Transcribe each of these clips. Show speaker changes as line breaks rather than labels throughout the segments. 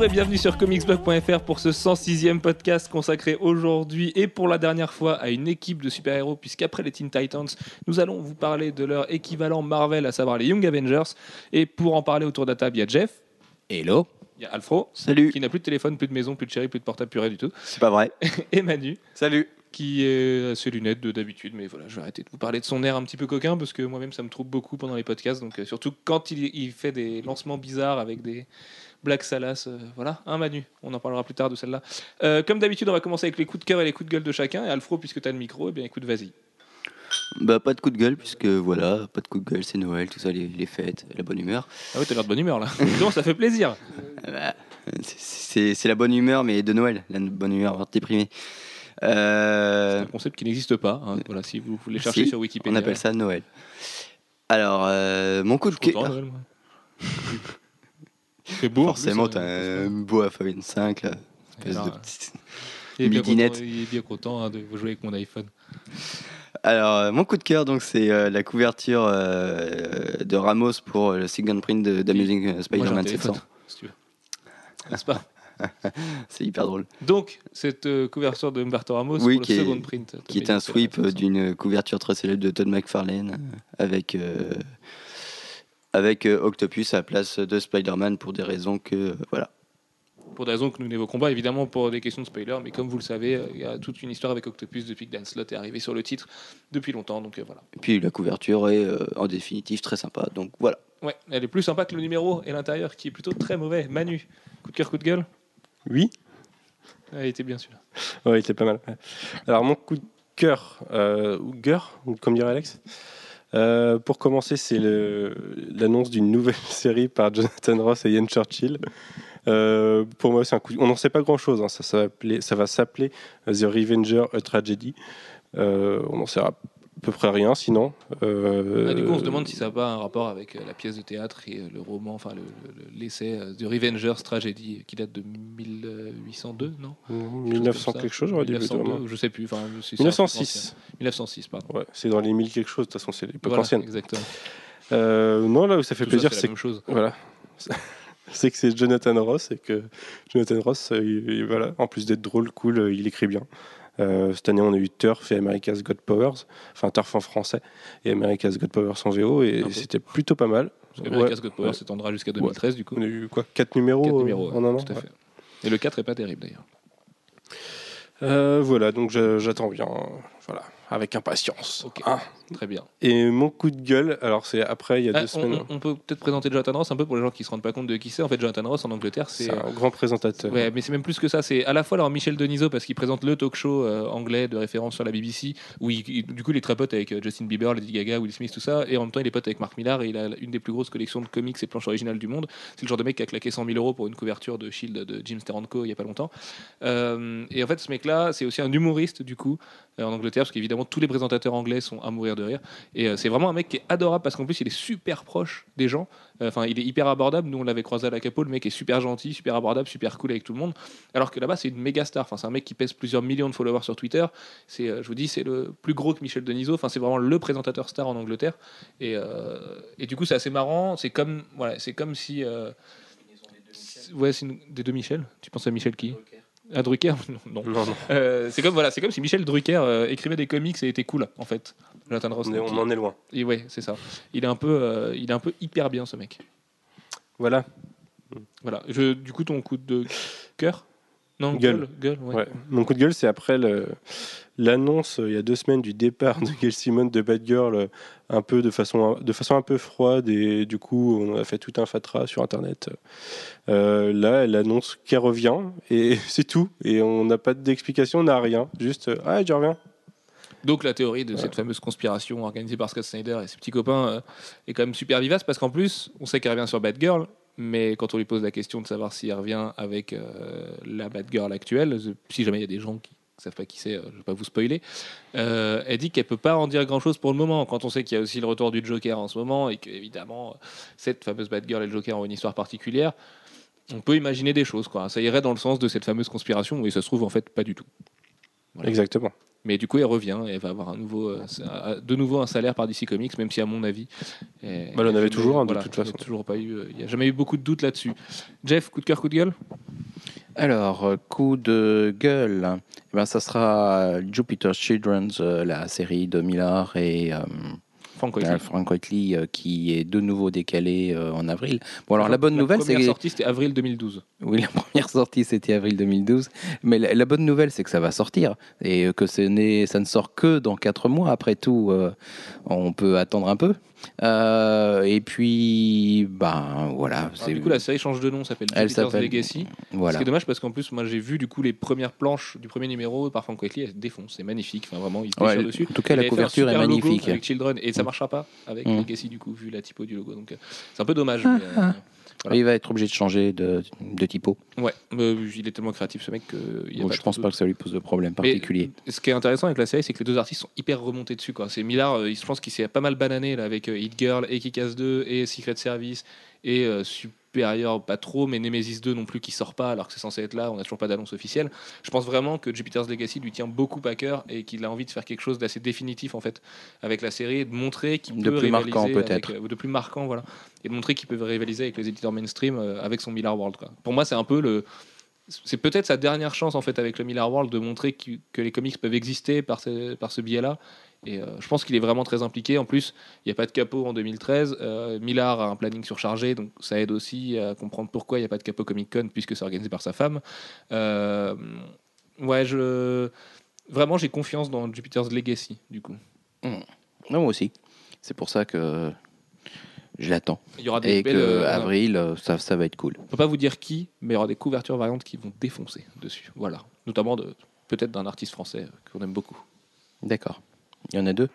Bonjour et bienvenue sur comicsblog.fr pour ce 106e podcast consacré aujourd'hui et pour la dernière fois à une équipe de super-héros puisqu'après les Teen Titans, nous allons vous parler de leur équivalent Marvel, à savoir les Young Avengers. Et pour en parler autour de la table, il y a Jeff,
Hello.
il y a Alfro,
Salut.
qui n'a plus de téléphone, plus de maison, plus de chéri, plus de portable, plus rien du tout,
C'est pas vrai.
et Manu,
Salut.
qui est à ses lunettes de d'habitude, mais voilà, je vais arrêter de vous parler de son air un petit peu coquin parce que moi-même ça me trouble beaucoup pendant les podcasts, donc euh, surtout quand il, il fait des lancements bizarres avec des blagues salaces, euh, voilà, un Manu, on en parlera plus tard de celle-là. Euh, comme d'habitude, on va commencer avec les coups de cœur et les coups de gueule de chacun, et Alfro, puisque tu as le micro, eh bien écoute, vas-y.
Bah pas de coup de gueule puisque voilà, pas de coup de gueule, c'est Noël, tout ça, les, les fêtes, la bonne humeur.
Ah ouais, t'as l'air de bonne humeur là. Donc ça fait plaisir.
Euh, bah, c'est- c'est c'est la bonne humeur mais de Noël, la bonne humeur déprimée.
C'est
Euh,
un concept qui n'existe pas, hein, voilà, si vous voulez chercher
si,
sur Wikipédia.
on appelle ça Noël. Alors euh, mon coup de cœur.
C'est beau. en
Forcément t'as un beau iPhone 5 là. espèce
Alors,
de petit-
Il est bien content, il est bien content hein, de jouer avec mon iPhone.
Alors, euh, mon coup de cœur, donc, c'est euh, la couverture euh, de Ramos pour le second print de- d'Amazing Spider-Man
téléphone,
700.
si tu veux. N'est-ce pas
C'est hyper drôle.
Donc, cette euh, couverture de Humberto Ramos
Oui,
pour
qui
le
est-
second print.
Qui est un sweep d'une couverture très célèbre de Todd McFarlane avec, euh, avec euh, Octopus à la place de Spider-Man pour des raisons que. euh, voilà.
700. Pour des raisons que nous n'évoquons pas, évidemment, pour des questions de spoiler, mais comme vous le savez, euh, il y a toute une histoire avec Octopus depuis que Dan Slott est arrivé sur le titre depuis longtemps. Donc euh, voilà.
Et puis la couverture est euh, en définitive très sympa. Donc voilà.
Ouais, elle est plus sympa que le numéro et l'intérieur qui est plutôt très mauvais. Manu, coup de cœur, coup de gueule?
Oui,
Elle était bien celui-là.
ouais, il était pas mal. Alors, mon coup de cœur, euh, ou cœur, comme dirait Alex, euh, pour commencer, c'est l'annonce d'une nouvelle série par Jonathan Ross et Ian Churchill. Euh, pour moi, c'est un coup. On n'en sait pas grand-chose. hein. Ça, va s'appeler The Revenger, a Tragedy. Euh, on n'en saura à peu près rien, sinon. Euh,
Ah, du coup, on se demande si ça n'a pas un rapport avec euh, la pièce de théâtre et euh, le roman, enfin le- le- l'essai euh, The Revengers Tragedy qui date de 1802, non?
1900 quelque chose, j'aurais dit.
1902, je sais plus. Enfin, c'est- c'est un truc
1906.
ancien. 1906, pardon.
Ouais, c'est dans les 1000 quelque chose. De toute façon, c'est l'époque
Voilà,
ancienne.
exactement.
Euh, non, là où ça fait
Tout
plaisir,
c'est la
c'est
même chose.
Voilà. C'est que c'est Jonathan Ross et que Jonathan Ross, il- il- voilà, en plus d'être drôle, cool, il écrit bien. Euh, cette année, on a eu Turf et America's God Powers, enfin Turf en français et America's God Powers en VO, et c'était plutôt pas mal.
Parce qu'America's
Ouais,
God Power
ouais.
s'étendra jusqu'à 2013, du coup.
On a eu quoi, 4 numéros,
Quatre
euh,
numéros,
en un an
tout à fait. Et le 4 est pas terrible d'ailleurs.
Euh, Voilà, donc j'attends bien, voilà, avec impatience.
Ok.
Hein.
Très bien.
Et mon coup de gueule, alors c'est après, il y a
Ah,
deux
on,
semaines.
on- on peut peut-être présenter Jonathan Ross un peu pour les gens qui se rendent pas compte de qui c'est. En fait, Jonathan Ross en Angleterre, c'est
un grand présentateur.
Ouais, mais c'est même plus que ça. C'est à la fois alors Michel Denisot parce qu'il présente le talk show euh, anglais de référence sur la BBC où il, il- du coup il est très pote avec euh, Justin Bieber, Lady Gaga, Will Smith, tout ça, et en même temps il est pote avec Mark Millar et il a une des plus grosses collections de comics et planches originales du monde. C'est le genre de mec qui a claqué 100 000 euros pour une couverture de Shield de Jim Steranko il y a pas longtemps. Euh, et en fait, ce mec-là, c'est aussi un humoriste du coup euh, en Angleterre parce qu'évidemment tous les présentateurs anglais sont à mourir de rire. Et euh, c'est vraiment un mec qui est adorable parce qu'en plus il est super proche des gens. Euh, Enfin, il est hyper abordable. Nous, on l'avait croisé à la Capo. Le mec est super gentil, super abordable, super cool avec tout le monde. Alors que là-bas, c'est une méga star. Enfin, c'est un mec qui pèse plusieurs millions de followers sur Twitter. C'est, euh, je vous dis, c'est le plus gros que Michel Denisot. Enfin, c'est vraiment le présentateur star en Angleterre. Et, euh, et du coup, c'est assez marrant. C'est comme, voilà, c'est comme si. euh, ouais, c'est une- des deux Michel. Tu penses à Michel qui? À Drucker Non. non.
Non,
Euh, c'est comme voilà, c'est comme si Michel Drucker euh, écrivait des comics et était cool en fait. Jonathan Ross.
on en est loin.
et ouais, c'est ça. Il est un peu, euh, il est un peu hyper bien ce mec.
Voilà.
Voilà. Je, du coup, ton coup de cœur? Non,
Gueule.
gueule. ouais.
Ouais. Mon coup de gueule, c'est après l'annonce il y a deux semaines du départ de Gail Simon de Bad Girl, euh, un peu de façon, de façon un peu froide, et du coup, on a fait tout un fatras sur Internet. Euh, là, elle annonce qu'elle revient, et c'est tout. Et on n'a pas d'explication, on n'a rien. Juste, euh, ah, je reviens.
Donc la théorie de cette fameuse conspiration organisée par Scott Snyder et ses petits copains euh, est quand même super vivace parce qu'en plus, on sait qu'elle revient sur Batgirl, mais quand on lui pose la question de savoir si elle revient avec euh, la Batgirl actuelle, si jamais il y a des gens qui ne savent pas qui c'est, euh, je ne vais pas vous spoiler, euh, elle dit qu'elle peut pas en dire grand-chose pour le moment, quand on sait qu'il y a aussi le retour du Joker en ce moment et qu'évidemment, cette fameuse Batgirl et le Joker ont une histoire particulière. On peut imaginer des choses, quoi. Ça irait dans le sens de cette fameuse conspiration, et ça se trouve en fait pas du tout.
Exactement.
Mais du coup, elle revient et elle va avoir un nouveau, euh, de nouveau un salaire par DC Comics, même si à mon avis, elle
Bah, elle en avait toujours un, de
voilà,
toute façon.
Toujours pas eu, euh, il n'y a jamais eu beaucoup de doutes là-dessus. Jeff, coup de cœur, coup de gueule?
Alors, euh, coup de gueule, eh ben, ça sera Jupiter's Children, euh, la série de Miller et
Frank Whiteley.
Frank Whiteley, euh, qui est de nouveau décalé euh, en avril. Bon, alors la bonne nouvelle,
La
c'est
première sortie, c'était avril 2012.
Oui, la première sortie, c'était avril 2012. Mais la, la bonne nouvelle, c'est que ça va sortir. Et que ce ça ne sort que dans quatre mois. Après tout, euh, on peut attendre un peu. Euh, et puis, ben voilà.
Alors,
c'est-
du coup, la série change de nom, s'appelle
Elle
Jupiter's
s'appelle-
Legacy.
voilà.
Ce qui est dommage parce qu'en plus, moi j'ai vu du coup les premières planches du premier numéro par Frank Whiteley, elles se défoncent, c'est magnifique. Enfin, vraiment, il
Ouais,
dessus.
en tout cas,
Il
la couverture est magnifique.
Avec Children et ça marchera pas avec
Mm.
Legacy du coup, vu la typo du logo. Donc euh, c'est un peu dommage.
Ah,
mais, euh, voilà.
Il va être obligé de changer de, de typo.
ouais, il est tellement créatif ce mec que y a
Donc,
pas
je pense pas que ça lui pose de problème
Mais
particulier.
ce qui est intéressant avec la série, c'est que les deux artistes sont hyper remontés dessus. C'est Millard, euh, je pense qu'il s'est pas mal banané là, avec euh, Hit Girl et Kick-Ass 2 et Secret Service et euh, Supérieur, pas trop, mais Nemesis 2 non plus qui sort pas alors que c'est censé être là. On n'a toujours pas d'annonce officielle. Je pense vraiment que Jupiter's Legacy lui tient beaucoup à cœur et qu'il a envie de faire quelque chose d'assez définitif en fait avec la série et de montrer qu'il
De
peut
plus
rivaliser
marquant, peut-être.
euh, de plus marquant voilà et de montrer qu'il peut rivaliser avec les éditeurs mainstream euh, avec son Miller World. Quoi. Pour moi, c'est un peu le c'est peut-être sa dernière chance en fait avec le Miller World de montrer que, les comics peuvent exister par ce, par ce biais-là. Et euh, je pense qu'il est vraiment très impliqué. En plus, il n'y a pas de capot en 2013. Euh, a un planning surchargé, donc ça aide aussi à comprendre pourquoi il n'y a pas de capot Comic Con puisque c'est organisé par sa femme. Euh, ouais, je vraiment j'ai confiance dans Jupiter's Legacy du coup.
Non, moi aussi. C'est pour ça que je l'attends.
Il y aura des
Et
belles,
que
euh,
avril, euh, ça, ça va être cool.
On peut pas vous dire qui, mais il y aura des couvertures variantes qui vont défoncer dessus. Voilà, notamment de peut-être d'un artiste français euh, qu'on aime beaucoup.
D'accord. Il y en a deux.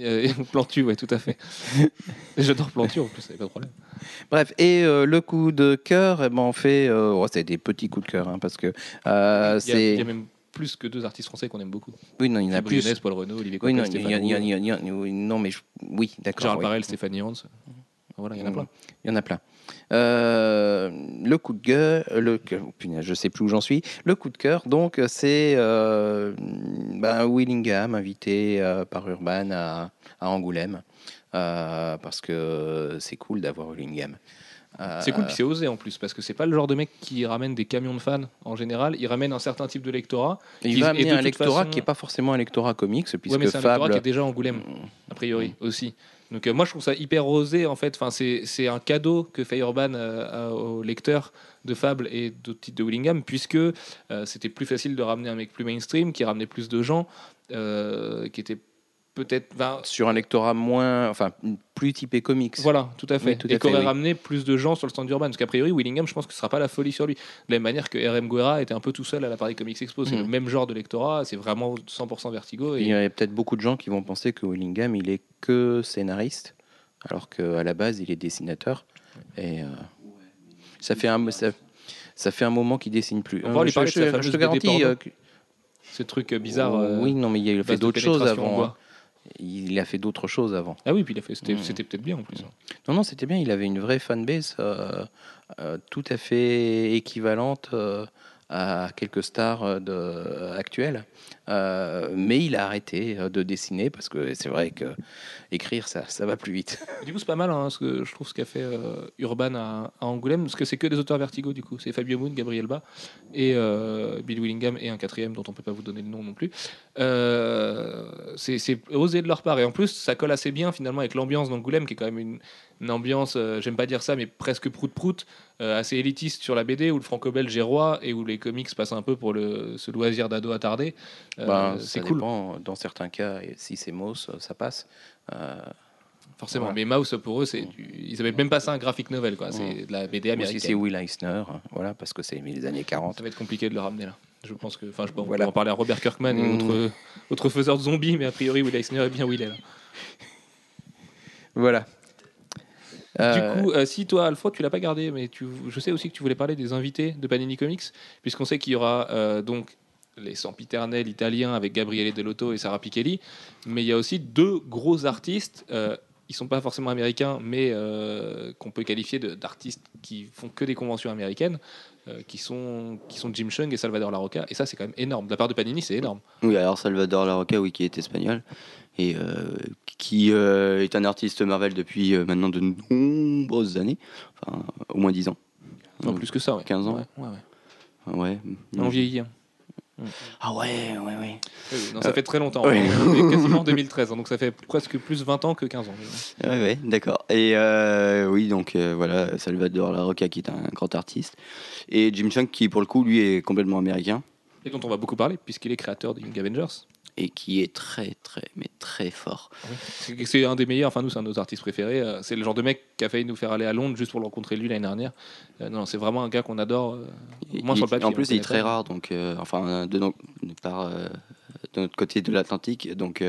Plantu, ouais, tout à fait. J'adore Plantu en plus, ça pas de problème.
Bref, et euh, le coup de cœur, eh ben, on fait. euh, oh, c'est des petits coups de cœur, hein, parce que euh,
il
c'est.
y a même plus que deux artistes français qu'on aime beaucoup.
Oui, non, il y en a plus.
Brionès, Paul Renault, Olivier
Oui,
Coipel,
non, il y,
Stéphane
a- il y oui, non, mais je- oui, d'accord.
Gérald
oui.
Parel, Stéphanie Hans. Voilà, il y en a plein.
Il y en a plein. Euh, le coup de gueule, le, oh, punaise, je sais plus où j'en suis. Le coup de cœur, donc, c'est euh, ben, Willingham, invité euh, par Urban à, à Angoulême, parce que c'est cool d'avoir Willingham. Euh,
C'est cool, puis c'est osé en plus, parce que c'est pas le genre de mec qui ramène des camions de fans en général. Il ramène un certain type de lectorat.
il
qui-
va
et
amener
de
un lectorat
façon-
qui n'est pas forcément un lectorat comics, puisque
Ouais, mais c'est un lectorat
Fable.
qui est déjà Angoulême, a priori aussi. Donc euh, moi je trouve ça hyper osé en fait. Enfin, c'est c'est un cadeau que fait Urban euh, aux lecteurs de Fable et d'autres titres de Willingham, puisque euh, c'était plus facile de ramener un mec plus mainstream, qui ramenait plus de gens, qui était peut-être...
sur un lectorat moins, enfin, plus typé comics.
Voilà, tout à fait.
Oui, tout
et qui aurait
oui.
ramené plus de gens sur le stand d'Urban. Parce qu'a priori, Willingham, je pense que ce sera pas la folie sur lui. De la même manière que RM Guerra était un peu tout seul à la Paris Comics Expo. C'est
Mm.
le même genre de lectorat, c'est vraiment 100% Vertigo.
Il y a peut-être beaucoup de gens qui vont penser que Willingham, il est que scénariste, alors qu'à la base, il est dessinateur. Et euh, ça, fait un, ça, ça fait un moment qu'il dessine plus.
On va lui
je,
de sa
je te garantis. euh, que-
ce truc bizarre. euh,
oui, non, mais il a fait d'autres choses avant. Hein. Il a fait d'autres choses avant.
Ah oui, puis il a fait. C'était
Mm.
peut-être bien en plus.
Non, non, c'était bien. Il avait une vraie fanbase euh, euh, tout à fait équivalente euh, à quelques stars de, actuelles. Euh, mais il a arrêté euh, de dessiner parce que c'est vrai que écrire, ça, ça va plus vite.
Du coup, c'est pas mal, hein, ce que je trouve ce qu'a fait euh, Urban à, Angoulême, parce que c'est que des auteurs Vertigo, du coup. C'est Fabio Moon, Gabriel Ba et Bill Willingham et un quatrième dont on peut pas vous donner le nom non plus. C'est osé de leur part. Et en plus, ça colle assez bien finalement avec l'ambiance d'Angoulême, qui est quand même une, ambiance, j'aime pas dire ça, mais presque prout-prout, assez élitiste sur la BD, où le franco-belge est roi et où les comics passent un peu pour le, ce loisir d'ado attardé. Euh,
Ben,
c'est cool.
dépend. Dans certains cas, si c'est Moss, ça passe. Euh,
Forcément,
Voilà.
mais Mouse pour eux, c'est du- ils appellent même pas ça un graphic novel, quoi. C'est de la BD
ou si c'est
américaine.
Will Eisner, hein, voilà, parce que c'est les années 40.
Ça va être compliqué de le ramener là. Je pense que, enfin, je peux
Voilà.
en parler à Robert Kirkman et
Mm.
autres, autres faiseurs de zombies, mais a priori Will Eisner est bien où il est là.
Voilà. Euh,
Du coup, euh, si toi, Alfred, tu l'as pas gardé, mais tu, je sais aussi que tu voulais parler des invités de Panini Comics, puisqu'on sait qu'il y aura euh, donc les sempiternels italiens avec Gabriele Dell'Otto et Sarah Pichelli, mais il y a aussi deux gros artistes. euh, ils sont pas forcément américains, mais euh, qu'on peut qualifier d'artistes qui font que des conventions américaines, euh, qui sont qui sont Jim Chung et Salvador Larroca. Et ça, c'est quand même énorme. De la part de Panini, c'est énorme.
Oui, alors Salvador Larroca, oui, qui est espagnol et euh, qui est un artiste Marvel depuis maintenant de nombreuses années, enfin au moins 10 ans.
Non, plus que ça, ouais.
15 ans.
Ouais, ouais, ouais.
Ouais.
On vieillit. hein.
Ah ouais, ouais, ouais.
Oui, oui, non, ça fait très longtemps.
oui.
Est quasiment en 2013, hein, donc ça fait presque plus 20 ans que 15 ans.
Ouais, ouais, d'accord. Et euh, oui, donc euh, voilà, Salvador La Roca qui est un grand artiste. Et Jim Chung qui, pour le coup, lui est complètement américain
Et dont on va beaucoup parler, puisqu'il est créateur des Young Avengers.
Et qui est très, très, mais très fort.
C'est c'est un des meilleurs, enfin nous c'est un de nos artistes préférés. euh, C'est le genre de mec qui a failli nous faire aller à Londres juste pour le rencontrer lui l'année dernière. Euh, non, c'est vraiment un gars qu'on adore. euh, moins
Il-
sur le papier.
en plus,
on
il est très rare, donc, euh, enfin, de, no- de notre côté de l'Atlantique, donc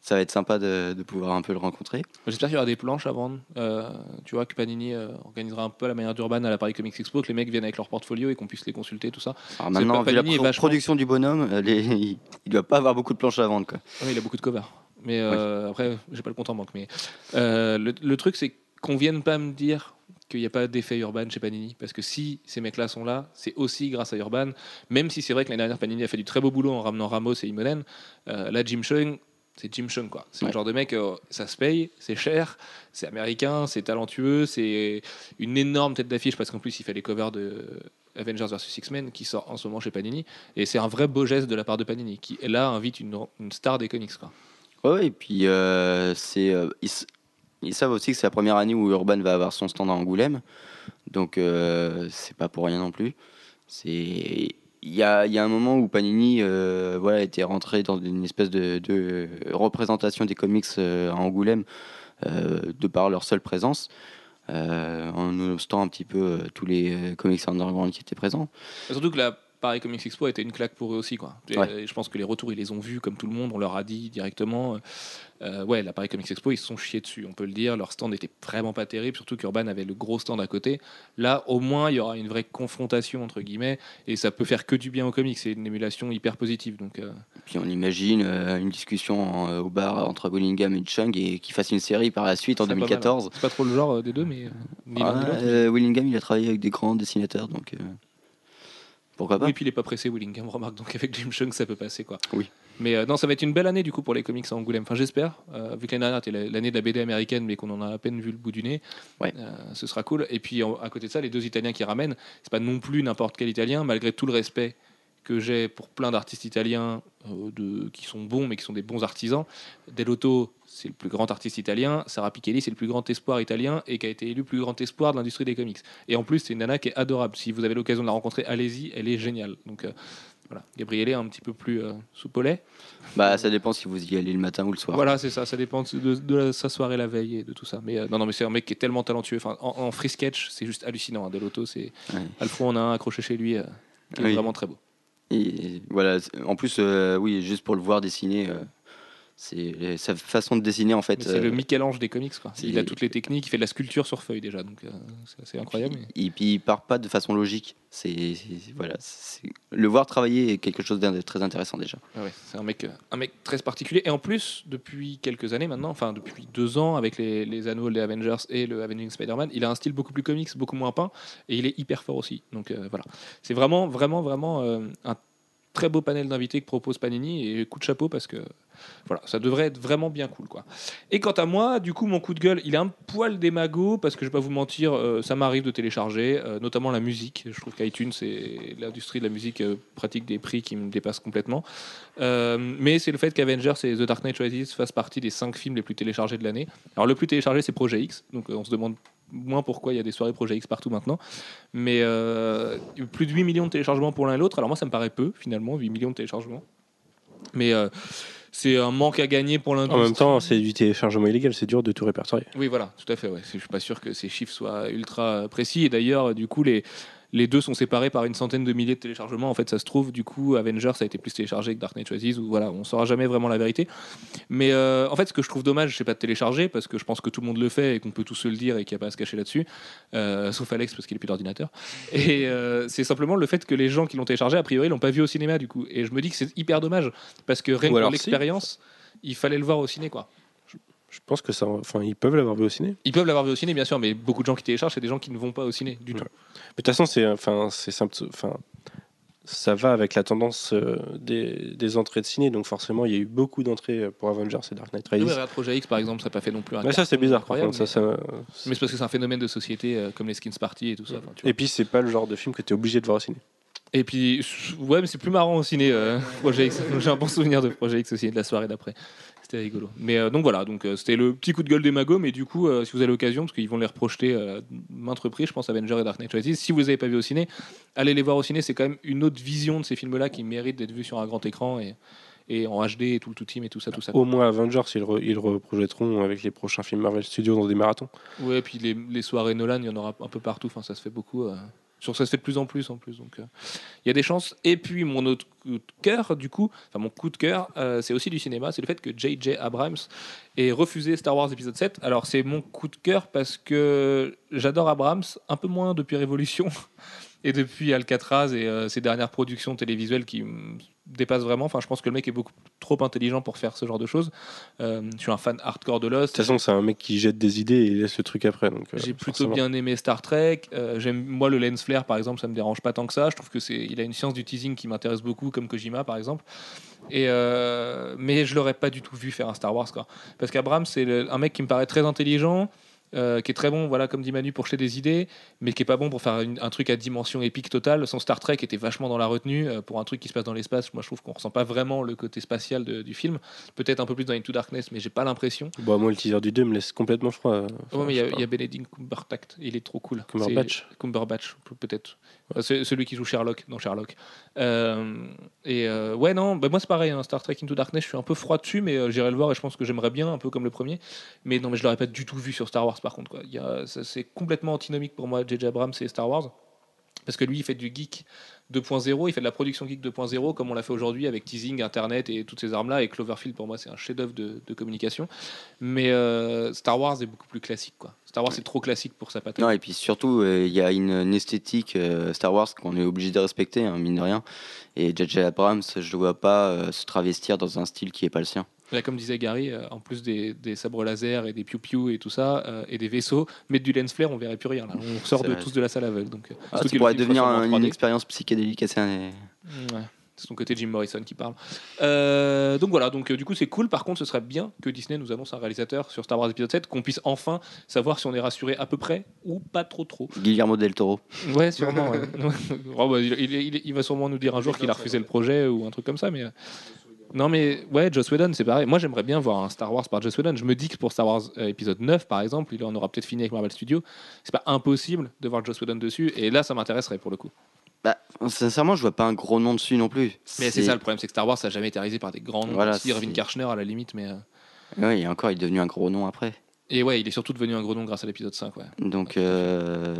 ça va être sympa de, de pouvoir un peu le rencontrer.
J'espère qu'il y aura des planches à vendre. Euh, tu vois que Panini euh, organisera un peu à la manière d'Urban à la Paris Comics Expo, que les mecs viennent avec leur portfolio et qu'on puisse les consulter, tout ça.
Alors maintenant, vu la pro-
vachement-
production du bonhomme, euh, les- il ne doit pas avoir beaucoup de planches à vendre. Quoi.
Oui, il a beaucoup de covers. Mais euh, après, j'ai pas le compte en banque. Mais le, le truc, c'est qu'on vienne pas me dire qu'il n'y a pas d'effet Urban chez Panini. Parce que si ces mecs-là sont là, c'est aussi grâce à Urban. Même si c'est vrai que l'année dernière, Panini a fait du très beau boulot en ramenant Ramos et Imonen. Euh, là, Jim Chung, c'est Jim Chung. quoi. C'est
Ouais.
le genre de mec, euh, ça se paye, c'est cher, c'est américain, c'est talentueux, c'est une énorme tête d'affiche parce qu'en plus, il fait les covers de Avengers vs X-Men qui sort en ce moment chez Panini. Et c'est un vrai beau geste de la part de Panini qui, là, invite une, une star des comics. Quoi.
Ouais, et puis euh, c'est, euh, ils, savent aussi que c'est la première année où Urban va avoir son stand à Angoulême, donc c'est pas pour rien non plus. C'est il y a, un moment où Panini euh, voilà, était rentré dans une espèce de, représentation des comics euh, à Angoulême euh, de par leur seule présence, en obstant un petit peu tous les comics underground qui étaient présents.
Surtout que la Paris Comics Expo a été une claque pour eux aussi. Quoi. Et,
Ouais.
Je pense que les retours, ils les ont vus comme tout le monde, on leur a dit directement. euh, ouais, la Paris Comics Expo, ils se sont chiés dessus, on peut le dire. Leur stand était vraiment pas terrible, surtout qu'Urban avait le gros stand à côté. Là, au moins, il y aura une vraie confrontation, entre guillemets, et ça peut faire que du bien aux comics. C'est une émulation hyper positive. Donc, euh,
Puis on imagine euh, une discussion en- au bar entre Willingham et Chung et qui fasse une série par la suite en
c'est pas mal,
2014.
hein. C'est pas trop le genre des deux, mais ni ni
Ah, Willingham, il a travaillé avec des grands dessinateurs, donc pourquoi pas
Oui, puis il est pas pressé, Willingham, remarque. Donc avec Jim Chung, ça peut passer. quoi.
Oui.
Mais euh, non, ça va être une belle année du coup pour les comics à Angoulême. Enfin, j'espère. Euh, vu que l'année dernière, c'était la- l'année de la BD américaine, mais qu'on en a à peine vu le bout du nez.
Ouais.
Euh, ce sera cool. Et puis en- à côté de ça, les deux Italiens qui ramènent, c'est pas non plus n'importe quel Italien, malgré tout le respect que j'ai pour plein d'artistes italiens euh, de, qui sont bons, mais qui sont des bons artisans. Delotto, c'est le plus grand artiste italien. Sarah Pichelli, c'est le plus grand espoir italien et qui a été élu plus grand espoir de l'industrie des comics. Et en plus, c'est une nana qui est adorable. Si vous avez l'occasion de la rencontrer, allez-y, elle est géniale. Donc euh, voilà, Gabrielle est un petit peu plus euh, sous.
Bah, ça dépend si vous y allez le matin ou le soir.
Voilà, c'est ça. Ça dépend de, de- de la- sa soirée la veille et de tout ça. Mais euh, non, non, mais c'est un mec qui est tellement talentueux. Enfin, en, en free sketch, c'est juste hallucinant. Hein, Delotto, c'est
Ouais.
On a un accroché chez lui, qui est
Oui.
vraiment très beau.
Et voilà, en plus, euh, oui, juste pour le voir dessiner, euh, c'est sa façon de dessiner en fait.
Mais c'est
euh,
le Michel-Ange des comics. Quoi. Il a toutes les techniques, il fait de la sculpture sur feuille déjà, donc euh, c'est incroyable. mais-
il, puis il part pas de façon logique. C'est voilà, le voir travailler est quelque chose de très intéressant déjà.
Ah ouais, c'est un mec, euh, un mec très particulier. Et en plus, depuis quelques années maintenant, enfin depuis deux ans, avec les, les anneaux des Avengers et le Avenging Spider-Man, il a un style beaucoup plus comics, beaucoup moins peint, et il est hyper fort aussi. Donc euh, voilà, c'est vraiment, vraiment, vraiment euh, un très beau panel d'invités que propose Panini, et coup de chapeau parce que voilà, ça devrait être vraiment bien cool. quoi. Et quant à moi, du coup, mon coup de gueule, il est un poil démago, parce que je vais pas vous mentir, euh, ça m'arrive de télécharger, euh, notamment la musique. Je trouve qu'iTunes, c'est l'industrie de la musique euh, pratique des prix qui me dépasse complètement. Euh, mais c'est le fait qu'Avengers et The Dark Knight Rises fassent partie des 5 films les plus téléchargés de l'année. Alors le plus téléchargé c'est Projet X, donc on se demande moins pourquoi il y a des soirées Projet X partout maintenant. Mais euh, plus de 8 millions de téléchargements pour l'un et l'autre, alors moi ça me paraît peu finalement, 8 millions de téléchargements. Mais euh, c'est un manque à gagner pour l'industrie.
En même temps, c'est du téléchargement illégal, c'est dur de tout répertorier.
Oui, voilà, tout à fait. Ouais. Je suis pas sûr que ces chiffres soient ultra précis. Et d'ailleurs, du coup, les, les deux sont séparés par une centaine de milliers de téléchargements. En fait, ça se trouve, du coup, Avengers a été plus téléchargé que Dark Knight Rises. Ou voilà, on saura jamais vraiment la vérité. Mais euh, en fait, ce que je trouve dommage, c'est pas de télécharger parce que je pense que tout le monde le fait et qu'on peut tous se le dire et qu'il n'y a pas à se cacher là-dessus. Euh, sauf Alex parce qu'il est plus d'ordinateur. Et euh, c'est simplement le fait que les gens qui l'ont téléchargé, a priori, l'ont pas vu au cinéma, du coup. Et je me dis que c'est hyper dommage parce que rien que pour
si.
l'expérience, il fallait le voir au ciné, quoi.
Je pense que ça, enfin, ils peuvent l'avoir vu au ciné.
Ils peuvent l'avoir vu au ciné, bien sûr, mais beaucoup de gens qui téléchargent, c'est des gens qui ne vont pas au ciné du tout.
Mais de toute façon, c'est, enfin, c'est simple, enfin, ça va avec la tendance euh, des, des entrées de ciné. Donc forcément, il y a eu beaucoup d'entrées pour Avengers et Dark Knight
Oui,
Rises.
regarde, Projet X, par exemple, ça n'a pas fait non plus un.
Mais ça, c'est bizarre. Par contre, ça, ça,
Mais c'est parce que c'est un phénomène de société euh, comme les skins party et tout ça. enfin, tu vois.
Et puis, c'est pas le genre de film que tu es obligé de voir au ciné.
Et puis, ouais, mais c'est plus marrant au ciné. euh, Projet X. J'ai un bon souvenir de Projet X aussi, de la soirée d'après. C'était rigolo. Mais euh, donc voilà, donc euh, c'était le petit coup de gueule des magos. Mais du coup, euh, si vous avez l'occasion, parce qu'ils vont les reprojeter euh, maintes reprises, je pense Avengers et Dark Knight Rises. Si vous les avez pas vu au ciné, allez les voir au ciné. C'est quand même une autre vision de ces films-là qui mérite d'être vus sur un grand écran et, et en HD et tout le tout team et tout ça, tout ça.
Au moins Avengers, ils, re- ils reprojetteront avec les prochains films Marvel Studios dans des marathons.
Ouais, puis les, les soirées Nolan, il y en aura un peu partout. Enfin, ça se fait beaucoup. Sur ça se fait de plus en plus en plus. Donc, euh, il y a des chances. Et puis mon autre coup de cœur, du coup, enfin mon coup de cœur, euh, c'est aussi du cinéma. C'est le fait que J.J. Abrams ait refusé Star Wars épisode 7. Alors c'est mon coup de cœur parce que j'adore Abrams, un peu moins depuis Révolution et depuis Alcatraz et euh, ses dernières productions télévisuelles qui me dépassent vraiment. Enfin, je pense que le mec est beaucoup trop intelligent pour faire ce genre de choses. Euh, je suis un fan hardcore de
De
Lost.
toute façon, c'est un mec qui jette des idées et laisse le truc après. donc, euh,
J'ai plutôt
forcément.
bien aimé Star Trek. Euh, j'aime moi le lens flare par exemple, ça me dérange pas tant que ça. Je trouve que c'est il a une science du teasing qui m'intéresse beaucoup, comme Kojima par exemple. Et mais je l'aurais pas du tout vu faire un Star Wars quoi. Parce qu'Abrams c'est le- un mec qui me paraît très intelligent. Euh, qui est très bon, voilà, comme dit Manu, pour jeter des idées, mais qui est pas bon pour faire une- un truc à dimension épique totale. Son Star Trek était vachement dans la retenue euh, pour un truc qui se passe dans l'espace. Moi, je trouve qu'on ressent pas vraiment le côté spatial de- du film. Peut-être un peu plus dans Into Darkness, mais j'ai pas l'impression.
Bon, moi, le teaser du 2 me laisse complètement froid.
Ouais, mais il y, a- il y a Benedict Cumberbatch, il est trop cool.
Cumberbatch.
Cumberbatch, peut-être. Euh, C'est celui qui joue Sherlock dans Sherlock. Euh, et euh, ouais, non, bah moi c'est pareil, hein, Star Trek Into Darkness, je suis un peu froid dessus, mais euh, j'irai le voir et je pense que j'aimerais bien, un peu comme le premier. Mais non, mais je l'aurais pas du tout vu sur Star Wars par contre. C'est complètement antinomique pour moi, J.J. Abrams et Star Wars. Parce que lui, il fait du geek 2.0, il fait de la production geek 2.0 comme on l'a fait aujourd'hui avec teasing, internet et toutes ces armes-là. Et Cloverfield, pour moi, c'est un chef-d'œuvre de, de communication. Mais euh, Star Wars est beaucoup plus classique. Quoi. Star Wars, c'est trop classique pour sa patate.
Non, et puis surtout, euh, il y a une, une esthétique euh, Star Wars qu'on est obligé de respecter, hein, mine de rien. Et J.J. Abrams, je ne vois pas se travestir dans un style qui n'est pas le sien.
Là, comme disait Gary, euh, en plus des, des sabres laser et des piou-piou et tout ça, euh, et des vaisseaux, mettre du lens flare, on verrait plus rien. Là. On sort de, tous de la salle aveugle. Donc, euh,
Ah, ça pourrait devenir un- une
3D.
expérience psychédélique assez.
Ouais. C'est ton côté Jim Morrison qui parle. Euh, donc voilà, donc euh, du coup c'est cool. Par contre, ce serait bien que Disney nous annonce un réalisateur sur Star Wars épisode 7, qu'on puisse enfin savoir si on est rassuré à peu près ou pas trop trop.
Guillermo del Toro.
Ouais, sûrement. ouais. Oh, bah, il, il- il- il va sûrement nous dire un jour qu'il a refusé le projet ou un truc comme ça, mais. Non mais ouais, Joss Whedon, c'est pareil. Moi j'aimerais bien voir un Star Wars par Joss Whedon. Je me dis que pour Star Wars euh, épisode 9 par exemple, il en aura peut-être fini avec Marvel Studios. C'est pas impossible de voir Joss Whedon dessus et là ça m'intéresserait pour le coup.
Bah, sincèrement, je vois pas un gros nom dessus non plus.
Mais c'est ça le problème, c'est que Star Wars ça n'a jamais été réalisé par des grands noms.
Voilà,
si Irving Karchner à la limite, mais. euh,
Oui, et encore, il est devenu un gros nom après.
Et ouais, il est surtout devenu un gros nom grâce à l'épisode 5. Ouais.
Donc, euh,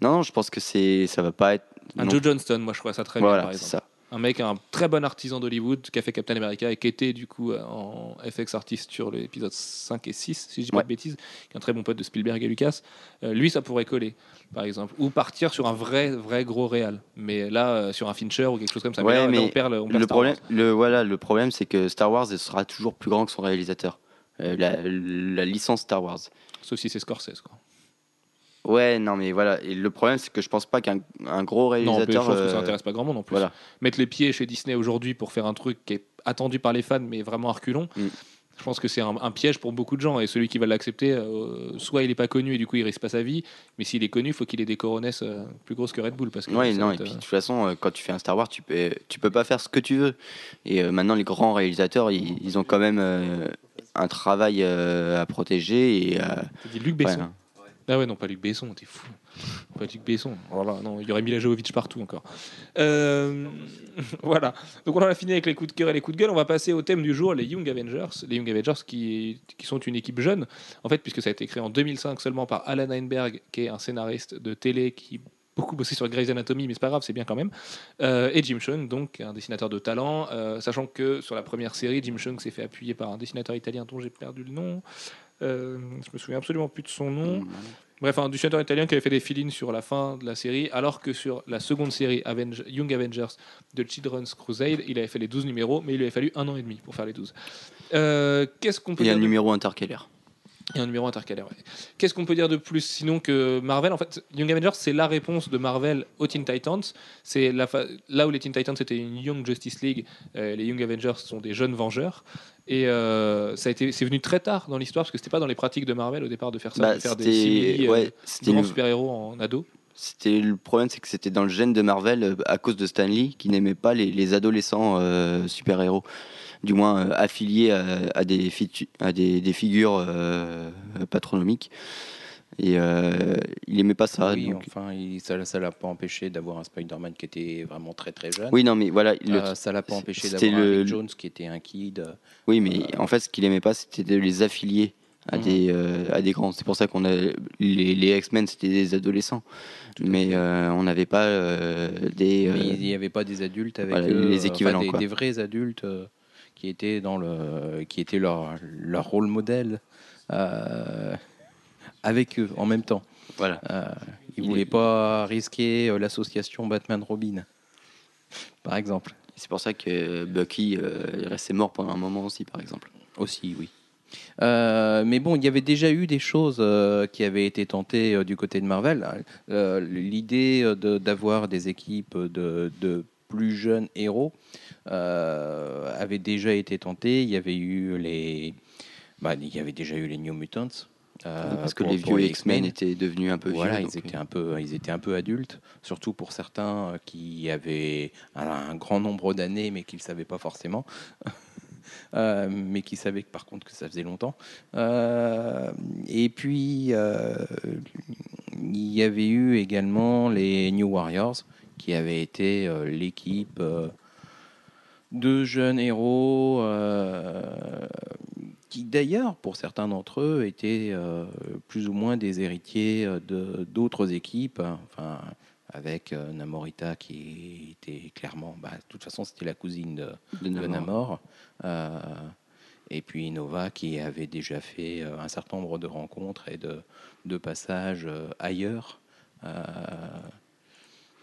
non, non, je pense que c'est, ça va pas être.
Un
non-
Joe Johnston, moi je trouve ça très bien
voilà, c'est ça.
Un mec, un très bon artisan d'Hollywood qui a fait Captain America et qui était du coup en FX artiste sur l'épisode 5 et 6, si je dis pas de bêtises, qui est un très bon pote de Spielberg et Lucas. Euh, lui, ça pourrait coller, par exemple. Ou partir sur un vrai, vrai gros réal. Mais là, euh, sur un Fincher ou quelque chose comme ça.
Ouais,
là, là,
mais
on perd le, on perd
Le
Star
problème,
Wars.
le, voilà, le problème, c'est que Star Wars sera toujours plus grand que son réalisateur. Euh, la, la licence Star Wars.
Sauf si c'est Scorsese. Quoi.
Ouais, non, mais voilà. Et le problème, c'est que je pense pas qu'un un gros
Non, mais je
réalisateur.
pense que ça
euh,
intéresse pas grand monde en plus.
Voilà.
Mettre les pieds chez Disney aujourd'hui pour faire un truc qui est attendu par les fans, mais vraiment à reculons.
Mm.
Je pense que c'est un, un piège pour beaucoup de gens et celui qui va l'accepter, euh, soit il est pas connu et du coup il risque pas sa vie, mais s'il est connu, il faut qu'il ait des coronesses euh, plus grosses que Red Bull parce que
Ouais, non, et puis de toute façon, quand tu fais un Star Wars, tu peux, tu peux pas faire ce que tu veux. Et euh, maintenant, les grands réalisateurs, ils, ils ont quand même un travail à protéger. Et,
Luc Besson.
ouais,
Ah ouais, non, pas Luc Besson, t'es fou. Pas Luc Besson. Voilà, non, il y aurait Mila Jovovich partout encore. Euh, voilà. Donc on en a fini avec les coups de cœur et les coups de gueule. On va passer au thème du jour, les Young Avengers. Les Young Avengers qui, qui sont une équipe jeune, en fait, puisque ça a été créé en 2005 seulement par Alan Heinberg, qui est un scénariste de télé qui beaucoup bossé sur Grey's Anatomy, mais c'est pas grave, c'est bien quand même. Euh, et Jim Chung, donc un dessinateur de talent, euh, sachant que sur la première série, Jim Chung s'est fait appuyer par un dessinateur italien dont j'ai perdu le nom. Euh, je me souviens absolument plus de son nom.
Mmh.
Bref, un dessinateur italien qui avait fait des fill sur la fin de la série, alors que sur la seconde série Avenge- Young Avengers de Children's Crusade, il avait fait les 12 numéros, mais il lui avait fallu un an et demi pour faire les 12. Euh, Qu'est-ce qu'on peut
Il y a un numéro intercalaire.
Et un numéro intercalaire. ouais. Qu'est-ce qu'on peut dire de plus sinon que Marvel En fait, Young Avengers, c'est la réponse de Marvel aux Teen Titans. C'est la fa- là où les Teen Titans étaient une Young Justice League, euh, les Young Avengers sont des jeunes Vengeurs. Et euh, ça a été, c'est venu très tard dans l'histoire parce que c'était pas dans les pratiques de Marvel au départ de faire ça,
Bah,
de faire des
c'était
simili,
ouais, c'était
grands
une,
super-héros en ado.
C'était le problème, c'est que c'était dans le gène de Marvel euh, à cause de Stan Lee qui n'aimait pas les, les adolescents euh, super-héros, du moins euh, affiliés à, à des, fitu- à des, des figures euh, patronomiques. Et euh, il aimait pas ça.
oui,
donc-
enfin, il- ça ça l'a pas empêché d'avoir un Spider-Man qui était vraiment très très jeune.
Oui, non, mais voilà. le-
Euh, ça l'a pas empêché d'avoir
le-
Rick Jones qui était un kid.
Oui, mais en fait, ce qu'il aimait pas, c'était de les affilier à,
Mhm.
des, à des grands. C'est pour ça qu'on a les, les X-Men, c'était des adolescents.
Tout
Mais on n'avait pas des.
Mais il n'y avait pas des adultes avec
voilà, les
enfin,
équivalents,
des,
quoi.
des vrais adultes qui étaient dans le, qui étaient leur, leur rôle modèle euh, avec eux en même temps.
voilà.
Euh, ils
Il
voulaient
est-
pas risquer euh, l'association Batman-Robin, par exemple.
C'est pour ça que Bucky euh, est resté mort pendant un moment aussi, par exemple.
Aussi, oui. Euh, mais bon, il y avait déjà eu des choses euh, qui avaient été tentées euh, du côté de Marvel. L'idée de- d'avoir des équipes de, de plus jeunes héros euh, avait déjà été tentée. Il y avait eu les, bah, il y avait déjà eu les New Mutants. euh,
Parce que
pour-
les vieux X-Men étaient devenus un peu
voilà,
vieux.
ils étaient un peu, ils étaient un peu adultes, surtout pour certains euh, qui avaient un, un grand nombre d'années, mais qui ne savaient pas forcément, Euh, mais qui savaient que, par contre que ça faisait longtemps. Euh, et puis euh, il y avait eu également les New Warriors, qui avaient été euh, l'équipe euh, de jeunes héros. euh, qui d'ailleurs, pour certains d'entre eux, étaient euh, plus ou moins des héritiers de d'autres équipes. hein. Enfin, avec euh, Namorita qui était clairement, bah, de toute façon, c'était la cousine de,
de
de
Namor.
Euh, et puis Nova qui avait déjà fait un certain nombre de rencontres et de, de passages ailleurs.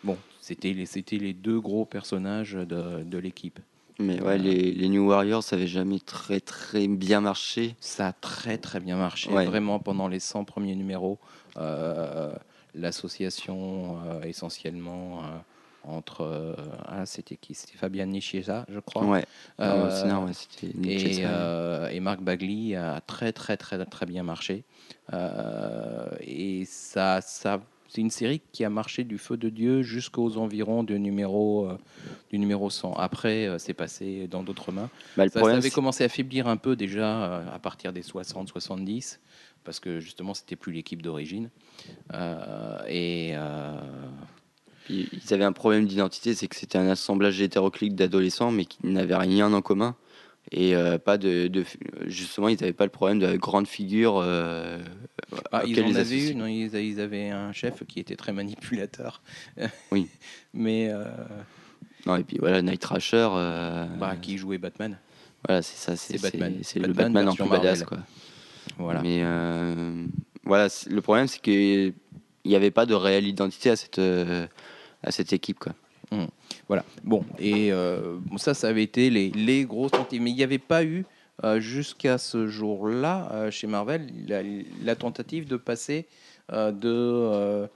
Bon, c'était les, deux gros personnages de, de l'équipe.
Mais ouais, les, les New Warriors, ça avait jamais très très bien marché.
Ça a très très bien marché,
Ouais.
vraiment pendant les 100 premiers numéros. Euh, L'association euh, essentiellement euh, entre... ah, c'était qui? C'était Fabian Nicieza, je crois.
Ouais.
Euh,
Non, ouais,
et, et Marc Bagley a très très très très bien marché. Et ça, ça c'est une série qui a marché du feu de Dieu jusqu'aux environs du numéro, euh, du numéro 100. Après, euh, c'est passé dans d'autres mains.
Bah,
Ça, avait commencé à faiblir un peu déjà euh, à partir des 60-70, parce que justement, c'était plus l'équipe d'origine. Euh, et euh,
Puis, ils avaient un problème d'identité, c'est que c'était un assemblage hétéroclite d'adolescents, mais qui n'avaient rien en commun. Et euh, pas de, de- Justement, ils n'avaient pas le problème de grande figure. euh,
bah, ils en avaient une, hein, ils, ils avaient un chef qui était très manipulateur.
Oui.
Mais euh,
Non, et puis voilà, Night Thrasher.
bah, qui jouait Batman.
Voilà, c'est ça, c'est
Batman.
c'est- le
Batman
en plus badass, quoi.
Voilà.
Mais voilà, le problème, c'est qu'il n'y avait pas de réelle identité à cette, à cette équipe, quoi.
Voilà. Bon, et euh, ça, ça avait été les, les grosses tentatives. Mais il n'y avait pas eu, euh, jusqu'à ce jour-là, euh, chez Marvel, la, tentative de passer de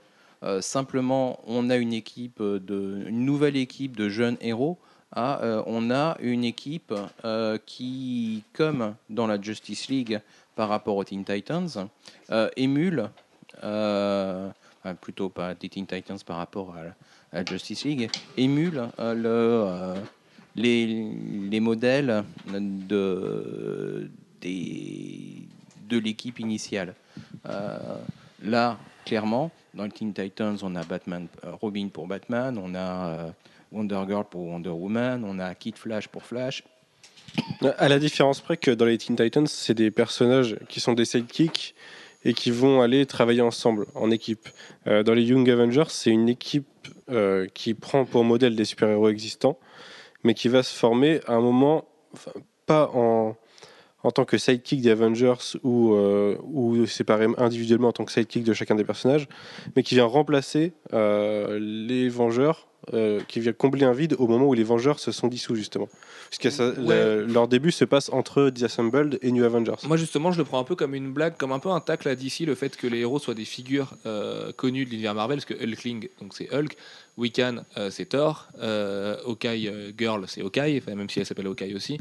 simplement on a une équipe, de, une nouvelle équipe de jeunes héros à on a une équipe qui, comme dans la Justice League par rapport aux Teen Titans, émule, plutôt pas des Teen Titans par rapport à Justice League émule euh, le, euh, les, les modèles de, des, de l'équipe initiale. Euh, là, clairement, dans le Teen Titans, on a Batman, euh, Robin pour Batman, on a Wonder Girl pour Wonder Woman, on a Kid Flash pour Flash.
À la différence près que dans les Teen Titans, c'est des personnages qui sont des sidekicks et qui vont aller travailler ensemble, en équipe. Euh, dans les Young Avengers, c'est une équipe euh, qui prend pour modèle des super-héros existants, mais qui va se former à un moment, pas en, en tant que sidekick des Avengers ou, euh, ou séparés individuellement en tant que sidekick de chacun des personnages, mais qui vient remplacer euh, les Vengeurs, euh, qui vient combler un vide au moment où les Vengeurs se sont dissous, justement. Parce que
Ouais.
leur début se passe entre Disassembled et New Avengers.
Moi justement, je le prends un peu comme une blague, comme un peu un tacle à DC, le fait que les héros soient des figures euh, connues de l'univers Marvel, parce que Hulkling, donc c'est Hulk, Wiccan, euh, c'est Thor, Hawkeye Girl, c'est Hawkeye, même si elle s'appelle Hawkeye aussi.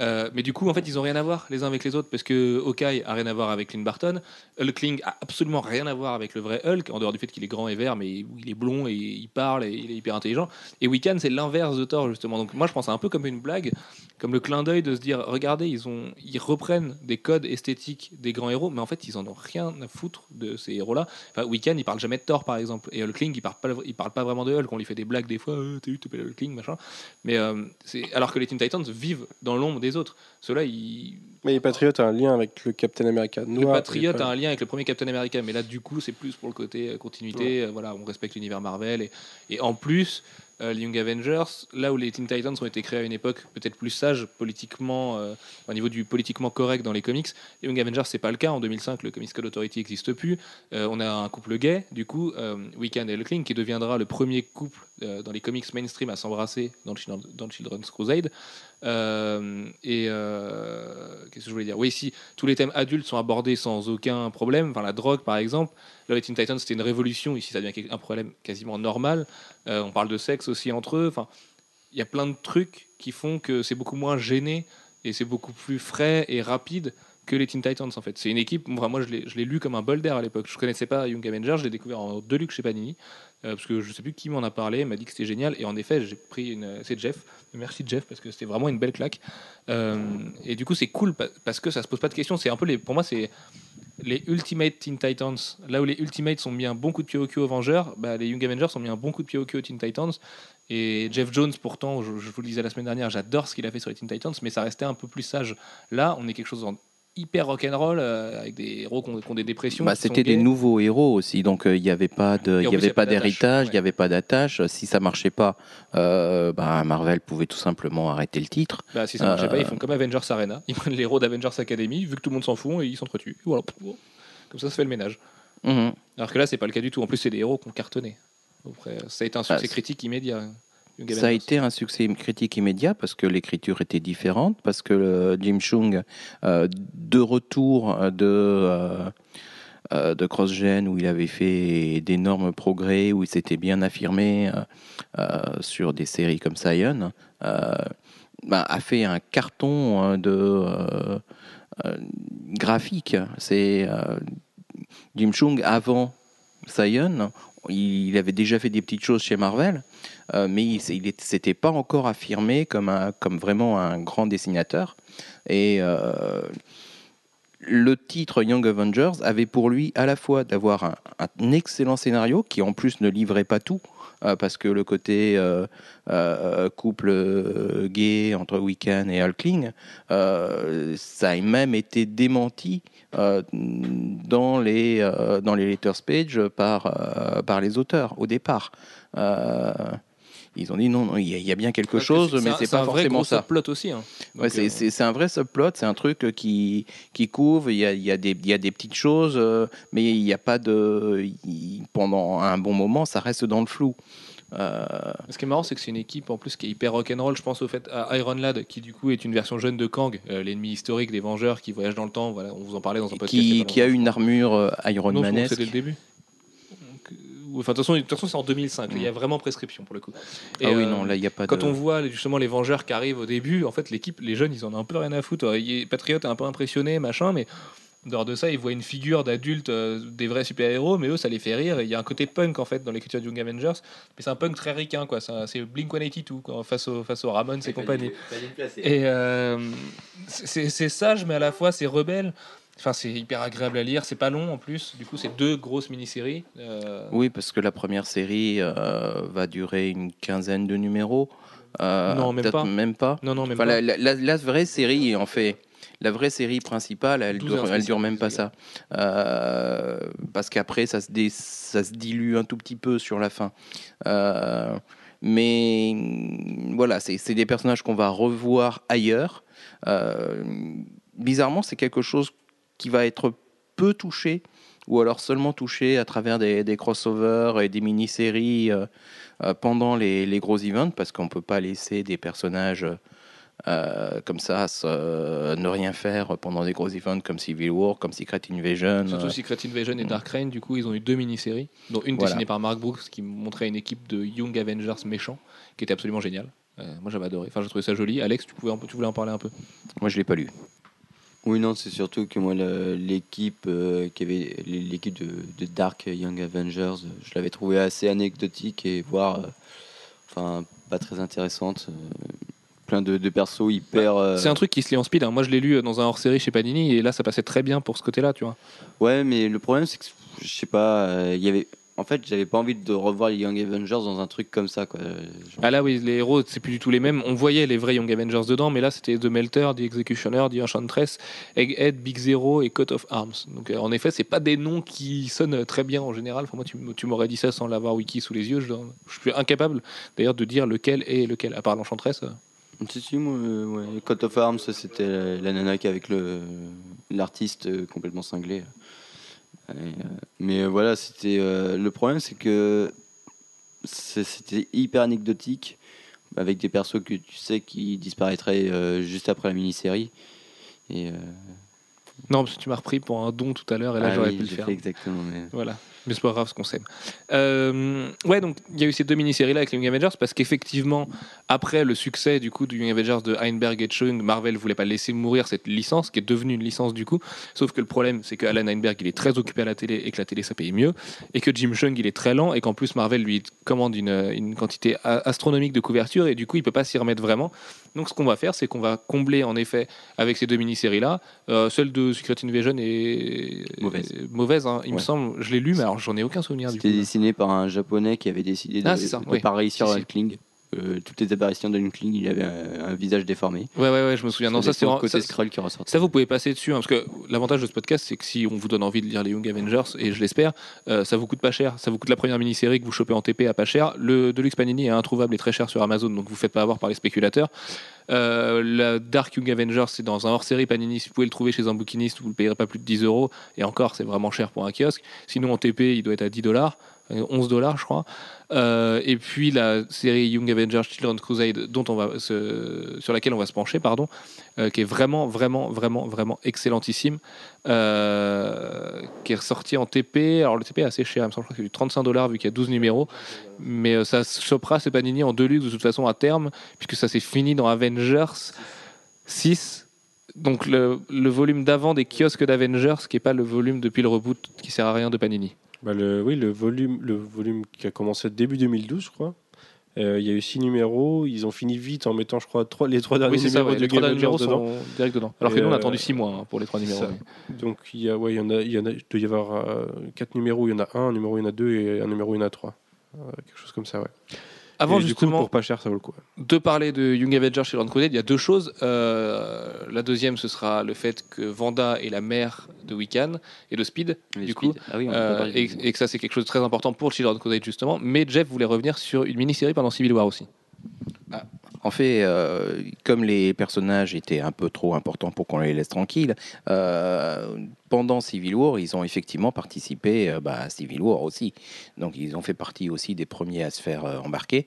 Euh, mais du coup, en fait, ils ont rien à voir les uns avec les autres parce que Hawkeye a rien à voir avec Clint Barton, Hulkling a absolument rien à voir avec le vrai Hulk, en dehors du fait qu'il est grand et vert, mais il est blond et il parle et il est hyper intelligent. Et Wiccan, c'est l'inverse de Thor justement. Donc moi, je pense un peu comme une blague, comme le clin d'œil de se dire, regardez, ils reprennent des codes esthétiques des grands héros, mais en fait, ils en ont rien à foutre de ces héros-là. Enfin, Wiccan, il parle jamais de Thor par exemple, et Hulkling, il parle pas, il parle pas vraiment de Hulk. On lui fait des blagues des fois, euh, t'as eu, t'appelles Hulkling, machin. Mais euh, c'est alors que les Teen Titans vivent dans l'ombre des autres. Ceux-là, ils...
Mais les Patriotes a un lien avec le Captain America
le
noir.
Patriote
et pas-
a un lien avec le premier Captain America, mais là, du coup, c'est plus pour le côté euh, continuité. euh, voilà, on respecte l'univers Marvel. Et, et en plus, euh, les Young Avengers, là où les Teen Titans ont été créés à une époque peut-être plus sage politiquement, euh, au niveau du politiquement correct dans les comics, les Young Avengers, c'est pas le cas. En 2005, le Comics Code Authority n'existe plus. Euh, on a un couple gay, du coup, Wiccan et Hulkling, qui deviendra le premier couple dans les comics mainstream à s'embrasser dans, le Children's Crusade. Et qu'est-ce que je voulais dire? Oui, si tous les thèmes adultes sont abordés sans aucun problème, enfin la drogue par exemple, là les Teen Titans c'était une révolution, ici ça devient un problème quasiment normal. Euh, on parle de sexe aussi entre eux, enfin il y a plein de trucs qui font que c'est beaucoup moins gêné et c'est beaucoup plus frais et rapide que les Teen Titans en fait. C'est une équipe, moi je l'ai lu comme un bol d'air à l'époque. Je connaissais pas Young Avengers, je l'ai découvert en Deluxe chez Panini. euh, parce que je sais plus qui m'en a parlé, m'a dit que c'était génial et en effet j'ai pris une, c'est Jeff, merci Jeff parce que c'était vraiment une belle claque. Euh, et du coup c'est cool pa- parce que ça se pose pas de questions. C'est un peu pour moi c'est les Ultimate Teen Titans. Là où les Ultimates ont mis un bon coup de pied au cul aux Vengeurs, bah, les Young Avengers ont mis un bon coup de pied au cul aux Teen Titans. Et Jeff Jones, pourtant, je, je vous le disais la semaine dernière, j'adore ce qu'il a fait sur les Teen Titans, mais ça restait un peu plus sage. Là, on est quelque chose en hyper rock'n'roll euh, avec des héros qui ont, qui ont des dépressions.
Bah, c'était des nouveaux héros aussi, donc euh, il n'y avait pas de, il y avait pas d'héritage, il n'y avait pas d'attache. Si ça marchait pas, euh, bah, Marvel pouvait tout simplement arrêter le titre.
Bah, si ça marchait
Euh,
pas, ils font comme Avengers Arena. Ils prennent les héros d'Avengers Academy, vu que tout le monde s'en fout, et ils s'entretuent. Voilà. Comme ça, ça fait le ménage.
Mhm.
Alors que là, c'est pas le cas du tout. En plus, c'est des héros qui ont cartonné. Après, ça a été un succès
Ah,
critique immédiat.
Ça a été un succès critique immédiat parce que l'écriture était différente, parce que euh, Jim Chung, euh, de retour de, euh, euh, de CrossGen, où il avait fait d'énormes progrès, où il s'était bien affirmé euh, euh, sur des séries comme euh, bah, a fait un carton euh, de euh, euh, graphique. C'est euh, Jim Chung avant Sion. Il avait déjà fait des petites choses chez Marvel, euh, mais il ne s'était pas encore affirmé comme, vraiment un grand dessinateur. Et euh, le titre Young Avengers avait pour lui à la fois d'avoir un, excellent scénario qui en plus ne livrait pas tout. euh, parce que le côté couple gay entre Wiccan et Hulkling, ça a même été démenti dans les euh, dans les letters page par euh, par les auteurs au départ. Euh, ils ont dit non, il y, a- bien quelque
Ouais,
chose, mais
un-
c'est
un
pas
vrai
forcément
gros
ça.
subplot aussi. hein.
Ouais, c'est-
euh,
un vrai subplot, c'est un truc qui, qui couvre, il y a, y, a y a des petites choses, euh, mais il n'y a pas de... pendant un bon moment, ça reste dans le flou. Euh,
Ce qui est marrant, c'est que c'est une équipe en plus qui est hyper rock'n'roll. Je pense au fait à Iron Lad, qui du coup est une version jeune de Kang, euh, l'ennemi historique des Vengeurs qui voyage dans le temps. Voilà, on vous en parlait dans un podcast.
qui, qui a une armure euh, Iron
c'est dès le début. Enfin, de toute façon, c'est en 2005. Il y a vraiment prescription pour le coup. Et,
Ah oui,
euh,
non, là, il n'y a pas
Quand
de...
on voit justement les Vengeurs qui arrivent au début, en fait, l'équipe, les jeunes, ils en ont un peu rien à foutre. Est- Patriot est un peu impressionné, machin, mais dehors de ça, ils voient une figure d'adulte euh, des vrais super-héros, mais eux, ça les fait rire. Et Il y a un côté punk, en fait, dans l'écriture de Young Avengers, mais c'est un punk très ricain, quoi. C'est un- C'est Blink 182, quoi, face, au, face aux Ramones et compagnie. Et euh, c'est sage, mais à la fois, c'est rebelle. Enfin, c'est hyper agréable à lire. C'est pas long en plus. Du coup, c'est deux grosses mini-séries. Euh,
Oui, parce que la première série euh, va durer une quinzaine de numéros. Euh,
Non, même pas.
Même pas.
Non, non, même
Enfin,
pas.
la, la- la- la vraie série, en fait, la vraie série principale, elle
12
dure, elle dure même pas ça. Euh, parce qu'après, ça, se dé- ça se dilue un tout petit peu sur la fin. Euh, mais voilà, c'est des personnages qu'on va revoir ailleurs. Euh, bizarrement, c'est quelque chose qui va être peu touché ou alors seulement touché à travers des, des crossovers et des mini-séries euh, pendant les, les gros events, parce qu'on ne peut pas laisser des personnages euh, comme ça se- ne rien faire pendant des gros events comme Civil War, comme Secret Invasion.
Surtout
euh,
Secret Invasion et Dark Reign, du coup, ils ont eu deux mini-séries, dont une
Voilà.
dessinée par Mark Brooks qui montrait une équipe de Young Avengers méchants, qui était absolument géniale. Euh, moi j'avais adoré. Enfin, j'ai trouvé ça joli. Alex, tu, pouvais un peu- tu voulais en parler un peu?
Moi, je l'ai pas lu.
Oui, non, c'est surtout que moi, l'équipe euh, qui avait l'équipe de, de Dark Young Avengers, euh, je l'avais trouvé assez anecdotique et voire, euh, enfin, pas très intéressante. Euh, plein de, de persos hyper. euh,
C'est un truc qui se lit en speed. hein. Moi, je l'ai lu dans un hors-série chez Panini et là, ça passait très bien pour ce côté-là, tu vois.
Ouais, mais le problème, c'est que je sais pas, euh, il y avait. En fait, j'avais pas envie de revoir les Young Avengers dans un truc comme ça, quoi. Euh, genre-
Ah là, oui, les héros, c'est plus du tout les mêmes. On voyait les vrais Young Avengers dedans, mais là, c'était The Melter, The Executioner, The Enchantress, Egghead, Big Zero et Coat of Arms. Donc, euh, en effet, c'est pas des noms qui sonnent très bien en général. Enfin, moi, tu, m'aurais dit ça sans l'avoir wiki sous les yeux. Je, je suis incapable, d'ailleurs, de dire lequel est lequel, à part l'Enchantress.
Si, si, moi, euh, ouais. Coat of Arms, c'était la, la nana qui avec le l'artiste euh, complètement cinglé. Et, euh, mais voilà, c'était le problème, c'est que c'était hyper anecdotique avec des persos que tu sais qui disparaîtraient euh, juste après la mini-série. Et euh,
Non, parce que tu m'as repris pour un don tout à l'heure et là,
ah
j'aurais
oui,
pu le faire.
exactement. Mais...
Voilà. Mais c'est pas grave ce qu'on s'aime. Euh, ouais, donc il y a eu ces deux mini-séries là avec les Young Avengers parce qu'effectivement, après le succès du coup du Young Avengers de Heinberg et Chung, Marvel voulait pas laisser mourir cette licence qui est devenue une licence du coup. Sauf que le problème, c'est que Alan Heinberg il est très occupé à la télé et que la télé ça paye mieux et que Jim Chung il est très lent et qu'en plus Marvel lui commande une, une quantité astronomique de couverture et du coup il peut pas s'y remettre vraiment. Donc ce qu'on va faire, c'est qu'on va combler en effet avec ces deux mini-séries là. Euh, celle de Secret Invasion est
Mauvaise.
est mauvaise, hein, il me semble. Je l'ai lu, mais alors j'en ai aucun souvenir du coup.
C'était dessiné par un japonais qui avait décidé de
Ah, c'est ça,
de
oui.
pas réussir
Si,
à
si.
Hulkling. Euh, toutes les apparitions de Hulkling, il avait un, un visage déformé.
Ouais, ouais, ouais, je me souviens. Non, ça, c'est vraiment-
côté
ça,
scroll qui ressort.
ça, vous pouvez passer dessus, hein, parce que l'avantage de ce podcast, c'est que si on vous donne envie de lire les Young Avengers, et je l'espère, euh, ça vous coûte pas cher. Ça vous coûte la première mini-série que vous chopez en TP à pas cher. Le Deluxe Panini est introuvable et très cher sur Amazon, donc vous faites pas avoir par les spéculateurs. Euh, la Dark Young Avengers, c'est dans un hors-série Panini. Si vous pouvez le trouver chez un bouquiniste, vous le payerez pas plus de 10 euros. Et encore, c'est vraiment cher pour un kiosque. Sinon, en TP, il doit être à 10 dollars. 11 dollars, je crois. Euh, et puis la série Young Avengers Children's Crusade, dont on va sur laquelle on va se pencher, pardon, euh, qui est vraiment, vraiment, vraiment, vraiment excellentissime, euh, qui est ressorti en TP. Alors le TP est assez cher, il me semble, que c'est du 35 dollars vu qu'il y a 12 numéros, mais ça chopera c'est Panini en deluxe de toute façon à terme, puisque ça s'est fini dans Avengers 6. Donc le, le volume d'avant des kiosques d'Avengers, qui n'est pas le volume depuis le reboot qui sert à rien de Panini.
Bah, le, oui, le volume, le volume qui a commencé début 2012, je crois. Euh, Il y a eu six numéros. Ils ont fini vite en mettant, je crois, trois, les trois derniers
Oui, ça,
numéros
ouais,
de
les trois derniers numéros
dedans.
sont direct dedans. Alors que nous, on a
euh,
attendu 6 mois hein, pour les trois numéros.
ça. Donc il y a, ouais, y en a, il y en a, il doit y avoir euh, quatre numéros. Il y en a un, un numéro, il y en a deux et un numéro, il y en a trois. Euh, quelque chose comme ça, ouais.
Avant
Et du coup,
justement
pour pas cher, ça vaut le coup.
de parler de Young Avengers chez Ron Crusade, il y a deux choses. Euh, la deuxième, ce sera le fait que Vanda est la mère de Wiccan et de Speed,
Les
du
Speed.
coup,
Ah oui, on peut
euh, et, et que ça c'est quelque chose de très important pour Children Crusade justement. Mais Jeff voulait revenir sur une mini-série pendant Civil War aussi.
En fait, euh, comme les personnages étaient un peu trop importants pour qu'on les laisse tranquilles, euh, pendant Civil War, ils ont effectivement participé euh, bah, à Civil War aussi. Donc, ils ont fait partie aussi des premiers à se faire embarquer.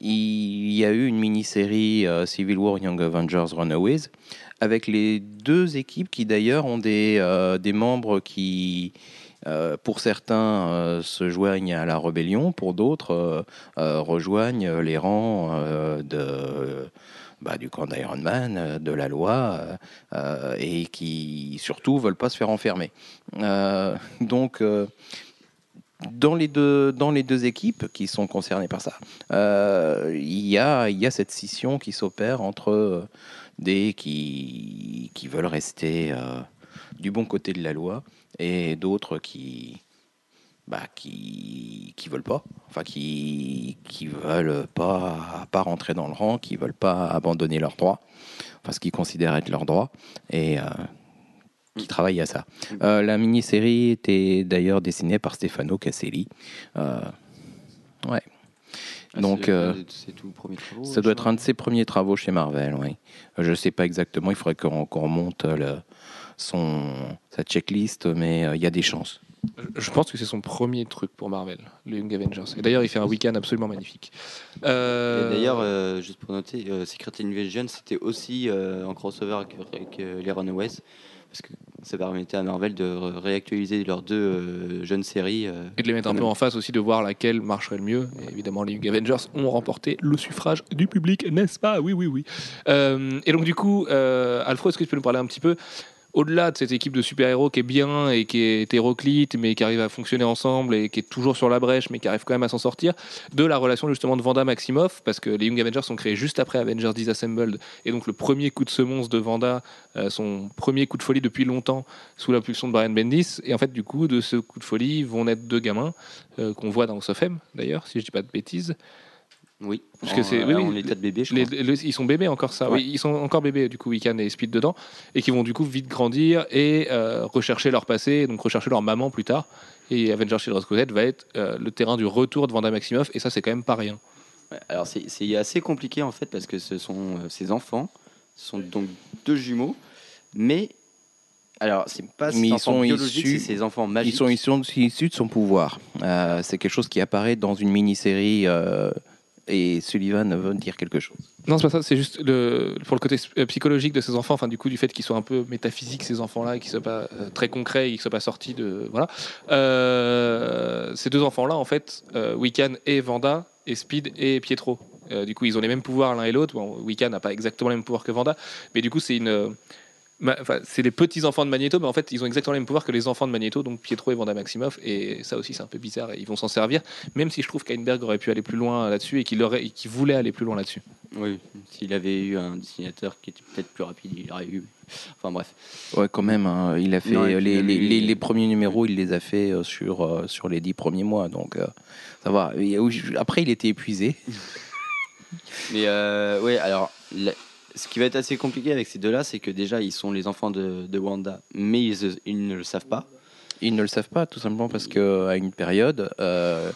Il y a eu une mini-série Civil War Young Avengers Runaways avec les deux équipes qui d'ailleurs ont des membres qui, euh, pour certains, euh, se joignent à la rébellion, pour d'autres, euh, rejoignent les rangs bah, du camp d'Iron Man, de la loi, et qui surtout veulent pas se faire enfermer. Donc, dans les, deux, équipes qui sont concernées par ça, il y, a, cette scission qui s'opère entre des qui, veulent rester du bon côté de la loi et d'autres qui, bah, qui qui veulent pas, enfin qui qui veulent pas pas rentrer dans le rang, qui veulent pas abandonner leurs droits, enfin ce qu'ils considèrent être leurs droits et euh, qui travaillent à ça. Euh, la mini-série était d'ailleurs dessinée par Stefano Caselli. Euh, ouais.
Ah,
Donc,
c'est- tout premier.
Ça doit être un de ses premiers travaux chez Marvel, oui. Je ne sais pas exactement, il faudrait qu'on qu'on remonte le, son, sa checklist, mais euh, il y a des chances.
Je- pense que c'est son premier truc pour Marvel, les Young Avengers. Et d'ailleurs, il fait un week-end absolument magnifique. Euh,
D'ailleurs, euh, juste pour noter, euh, Secret Invasion, c'était aussi euh, en crossover avec, avec, euh, les Runaways. Parce que ça permettait à Marvel de ré- réactualiser leurs deux euh, jeunes séries. euh,
Et de les mettre un peu
même.
en face aussi, de voir laquelle marcherait le mieux. Et évidemment, les Young Avengers ont remporté le suffrage du public, n'est-ce pas? Oui, oui, oui. Euh, et donc, du coup, euh, Alfred, est-ce que tu peux nous parler un petit peu au-delà de cette équipe de super-héros qui est bien et qui est hétéroclite, mais qui arrive à fonctionner ensemble et qui est toujours sur la brèche, mais qui arrive quand même à s'en sortir, de la relation justement de Vanda Maximoff, parce que les Young Avengers sont créés juste après Avengers Disassembled, et donc le premier coup de semonce de Vanda, euh, son premier coup de folie depuis longtemps, sous l'impulsion de Brian Bendis, et en fait, du coup, de ce coup de folie vont naître deux gamins, euh, qu'on voit dans Sofem d'ailleurs, si je dis pas de bêtises.
Oui,
Parce que c'est- oui,
euh,
oui,
en état de bébé, je
Les-
crois.
les- ils sont bébés encore ça,
Ouais.
oui, ils sont encore bébés du coup Wiccan et Speed dedans et qui vont du coup vite grandir et euh, rechercher leur passé, donc rechercher leur maman plus tard. Et Avengers Children's Crusade va être euh, le terrain du retour de Vanda Maximoff et ça c'est quand même pas rien.
Ouais, Alors c'est assez compliqué en fait parce que ce sont euh, ces enfants, ce sont donc deux jumeaux, mais alors c'est pas
Mais
ces
ils
enfants
sont
biologiques, ces enfants
Ils
magiques.
sont issus, issus de son pouvoir. Euh, c'est quelque chose qui apparaît dans une mini-série euh, et Sullivan veut dire quelque chose.
Non, c'est pas ça, c'est juste le, pour le côté euh, psychologique de ces enfants, enfin du coup du fait qu'ils soient un peu métaphysiques ces enfants-là, et qu'ils soient pas euh, très concrets, et qu'ils soient pas sortis de voilà. Euh, ces deux enfants-là, en fait, euh, Wiccan et Vanda et Speed et Pietro. Du coup, ils ont les mêmes pouvoirs l'un et l'autre. Bon, Wiccan n'a pas exactement les mêmes pouvoirs que Vanda, mais du coup, c'est une ma- enfin, c'est les petits enfants de Magneto, mais en fait, ils ont exactement les mêmes pouvoirs que les enfants de Magneto, donc Pietro et Vanda Maximoff. Et ça aussi, c'est un peu bizarre. Et ils vont s'en servir, même si je trouve qu'Heinberg aurait pu aller plus loin là-dessus et qu'il voulait aller plus loin là-dessus.
Oui, s'il avait eu un dessinateur qui était peut-être plus rapide, il aurait eu. Enfin bref.
Ouais, quand même. hein, il a fait
Non,
euh, les, les-
lui-
les- les premiers numéros, il les a fait euh, sur euh, sur les dix premiers mois, donc euh, ça va. Après, il était épuisé.
Mais euh, ouais, alors la- ce qui va être assez compliqué avec ces deux-là, c'est que déjà ils sont les enfants de, Wanda, mais ils, ne le savent pas.
Ils ne le savent pas, tout simplement parce que à une période, euh,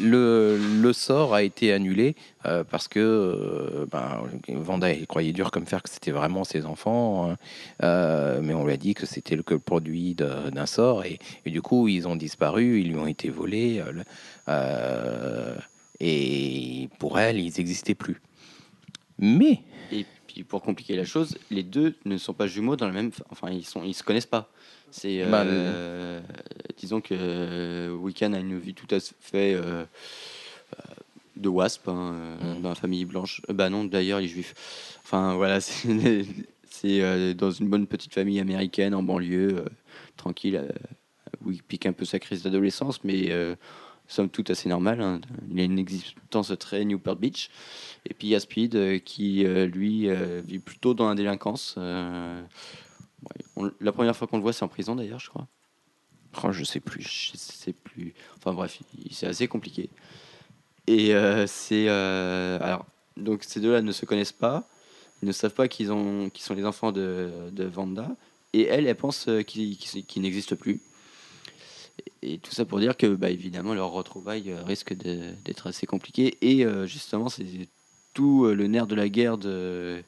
le, sort a été annulé euh, parce que euh, ben, Vanda il croyait dur comme fer que c'était vraiment ses enfants, hein. Euh, mais on lui a dit que c'était le, produit d'un sort et, du coup ils ont disparu, ils lui ont été volés euh, euh, et pour elle ils n'existaient plus. Mais
Et puis pour compliquer la chose, les deux ne sont pas jumeaux dans la même. Enfin, ils sont, ils se connaissent pas. C'est, euh,
Bah,
disons que euh, Wiccan a une vie tout à fait euh, de wasp hein, euh,
Mm.
dans la famille blanche. Euh, bah non, d'ailleurs, il est juif. Enfin voilà, c'est, euh, dans une bonne petite famille américaine en banlieue, euh, tranquille, euh, où il pique un peu sa crise d'adolescence, mais euh, somme toute assez normal. hein. Il a une existence très Newport Beach. Et puis il y a Speed euh, qui, euh, lui, euh, vit plutôt dans la délinquance. ouais, on- la première fois qu'on le voit, c'est en prison d'ailleurs, je crois.
oh, je sais plus.
Je sais plus. Enfin bref, c'est assez compliqué. Et c'est. alors, donc ces deux-là ne se connaissent pas. Ils ne savent pas qu'ils ont, qu'ils sont les enfants de, de Vanda. Et elle, elle pense qu'ils qu'ils- qu'ils n'existent plus. Et, tout ça pour dire que, bah, évidemment, leur retrouvaille euh, risque d'être assez compliqué. Et euh, justement, c'est tout euh, le nerf de la guerre de,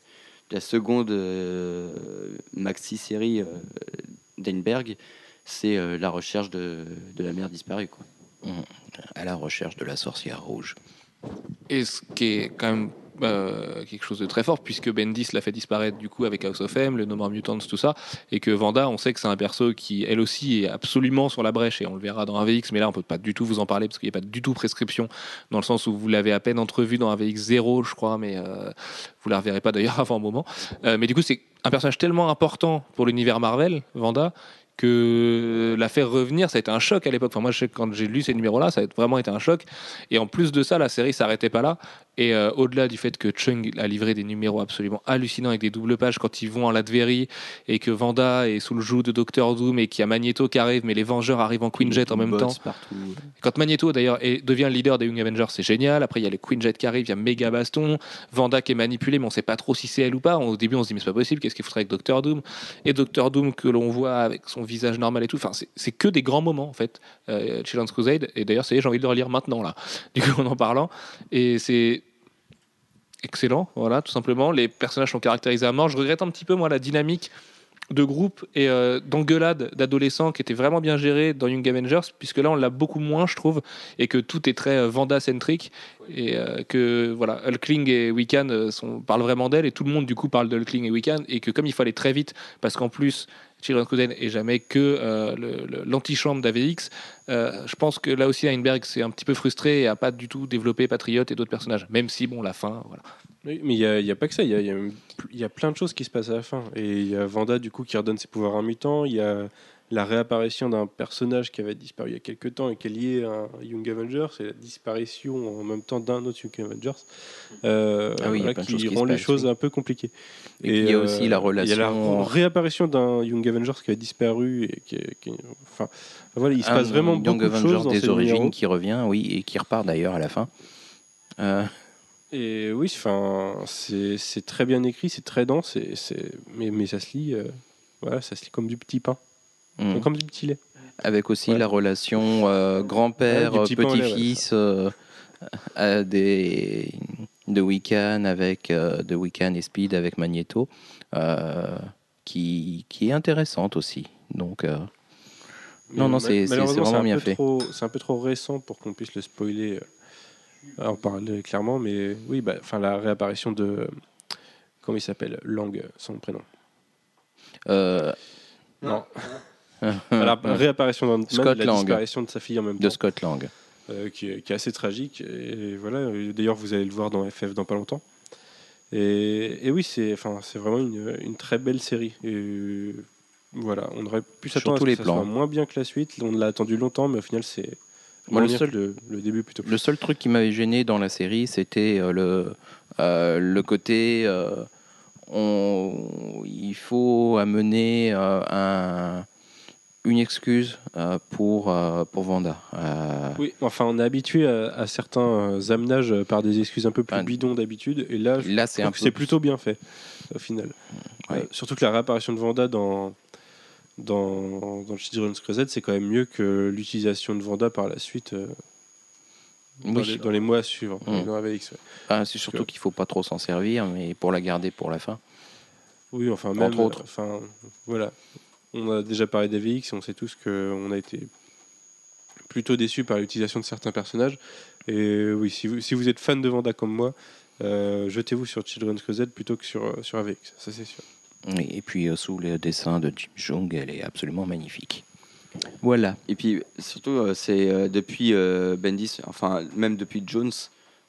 de la seconde euh, maxi-série euh, d'Einberg, c'est euh, la recherche de, de la mère disparue. Quoi.
À la recherche de la sorcière rouge.
Et ce qui est quand même euh, quelque chose de très fort, puisque Bendis l'a fait disparaître du coup avec House of M, le No More Mutants, tout ça, et que Vanda, on sait que c'est un perso qui, elle aussi, est absolument sur la brèche, et on le verra dans AVX, mais là, on peut pas du tout vous en parler, parce qu'il n'y a pas du tout prescription, dans le sens où vous l'avez à peine entrevu dans AVX 0, je crois, mais euh, vous la reverrez pas d'ailleurs avant un moment. Euh, mais du coup, c'est un personnage tellement important pour l'univers Marvel, Vanda, que la faire revenir, ça a été un choc à l'époque. Enfin, moi, je sais que quand j'ai lu ces numéros-là, ça a vraiment été un choc. Et en plus de ça, la série s'arrêtait pas là. Et euh, au-delà du fait que Chung a livré des numéros absolument hallucinants avec des doubles pages quand ils vont en Latverie et que Vanda est sous le joug de Doctor Doom et qu'il y a Magneto qui arrive, mais les Vengeurs arrivent en Quinjet en même temps.
partout.
Quand Magneto d'ailleurs devient le leader des Young Avengers, c'est génial. Après, il y a les Quinjet qui arrivent, il y a méga baston, Vanda qui est manipulée, mais on sait pas trop si c'est elle ou pas. Au début, on se dit mais c'est pas possible, qu'est-ce qu'il faudrait avec Doctor Doom? Et Doctor Doom que l'on voit avec son visage normal et tout. Enfin, c'est- c'est que des grands moments en fait. Euh, Children's Crusade. Et d'ailleurs, ça y est, j'ai envie de le relire maintenant là. Du coup, en en parlant, et c'est excellent, voilà, tout simplement. Les personnages sont caractérisés à mort. Je regrette un petit peu, moi, la dynamique de groupe et euh, d'engueulade d'adolescents qui était vraiment bien gérée dans Young Avengers, puisque là, on l'a beaucoup moins, je trouve, et que tout est très euh, Vanda-centrique, et euh, que, voilà, Hulkling et Wiccan euh, sont, parlent vraiment d'elle, et tout le monde, du coup, parle de Hulkling et Wiccan, et que comme il aller très vite, parce qu'en plus, Children's Crusade et jamais que euh, l'antichambre d'AVX, euh, je pense que là aussi Heinberg s'est un petit peu frustré et a pas du tout développé Patriot et d'autres personnages. Même si, bon, la fin, voilà.
Mais il n'y a, pas que ça, il y a, y a plein de choses qui se passent à la fin. Et il y a Vanda, du coup, qui redonne ses pouvoirs à un mutant. Il y a la réapparition d'un personnage qui avait disparu il y a quelques temps et qui est lié à un Young Avengers. C'est la disparition en même temps d'un autre Young Avengers. Euh,
Ah oui, a
voilà, qui rend les choses
oui.
un peu compliquées.
Et il y a aussi la
Il y a la
relation-
réapparition d'un Young Avengers qui avait disparu. Et qui, qui- enfin, voilà, il se
Un
passe vraiment
Young
beaucoup de choses dans
des origines
numéros.
qui revient, oui, et qui repart d'ailleurs à la fin. Euh,
Et oui, enfin, c'est très bien écrit, c'est très dense, et mais, mais ça se lit, euh, voilà, ça se lit comme du petit pain, comme du petit lait.
Avec aussi
Ouais.
la relation euh, grand-père,
Ouais, petit
petit-fils euh, des, de Wiccan avec euh, de Wiccan et Speed avec Magneto, euh, qui, qui est intéressante aussi. Donc, euh, Non, non, c'est- vraiment
un
bien
peu
fait.
trop- C'est un peu trop récent pour qu'on puisse le spoiler, euh, en parler clairement, mais oui, bah, enfin la réapparition de comment il s'appelle, Lang, son prénom.
euh,
Non, la réapparition d'Ant-Man,
Scott
la
Lang.
disparition de sa fille en même
de
temps.
Scott Lang.
euh, qui, est, qui est assez tragique. Et voilà, euh, d'ailleurs, vous allez le voir dans FF dans pas longtemps. Et, et oui, c'est enfin, c'est vraiment une, une très belle série. Et euh, voilà, on aurait pu s'attendre à ce que
les
ça
plans.
soit moins bien que la suite. On l'a attendu longtemps, mais au final, c'est
Moi, le seul-
le, le début plutôt.
Le seul truc qui m'avait gêné dans la série, c'était le, euh, le côté. euh, on, il faut amener un, une excuse euh, pour, euh, pour Vanda. Euh,
Oui, enfin, on est habitué à, à certains amenages par des excuses un peu plus
Ah.
bidons d'habitude. Et là,
Là, c'est
plutôt bien fait, au final.
Ouais.
Euh, surtout que la réapparition de Vanda dans, dans, dans Children's Crusade, c'est quand même mieux que l'utilisation de Vanda par la suite euh, dans,
Oui.
les, dans les mois suivants.
Mm.
ouais.
Ah, c'est surtout qu'il faut pas trop s'en servir, mais pour la garder pour la fin.
Oui, enfin, même,
Entre autres.
Enfin, voilà. On a déjà parlé d'AVX et on sait tous qu'on a été plutôt déçus par l'utilisation de certains personnages. Et oui, si vous, si vous êtes fan de Vanda comme moi, euh, jetez-vous sur Children's Crusade plutôt que sur, euh, sur AVX, ça c'est sûr.
Et puis euh, sous les dessins de Jim Jung, elle est absolument magnifique. Voilà.
Et puis surtout, euh, c'est euh, depuis euh, Bendis, enfin même depuis Jones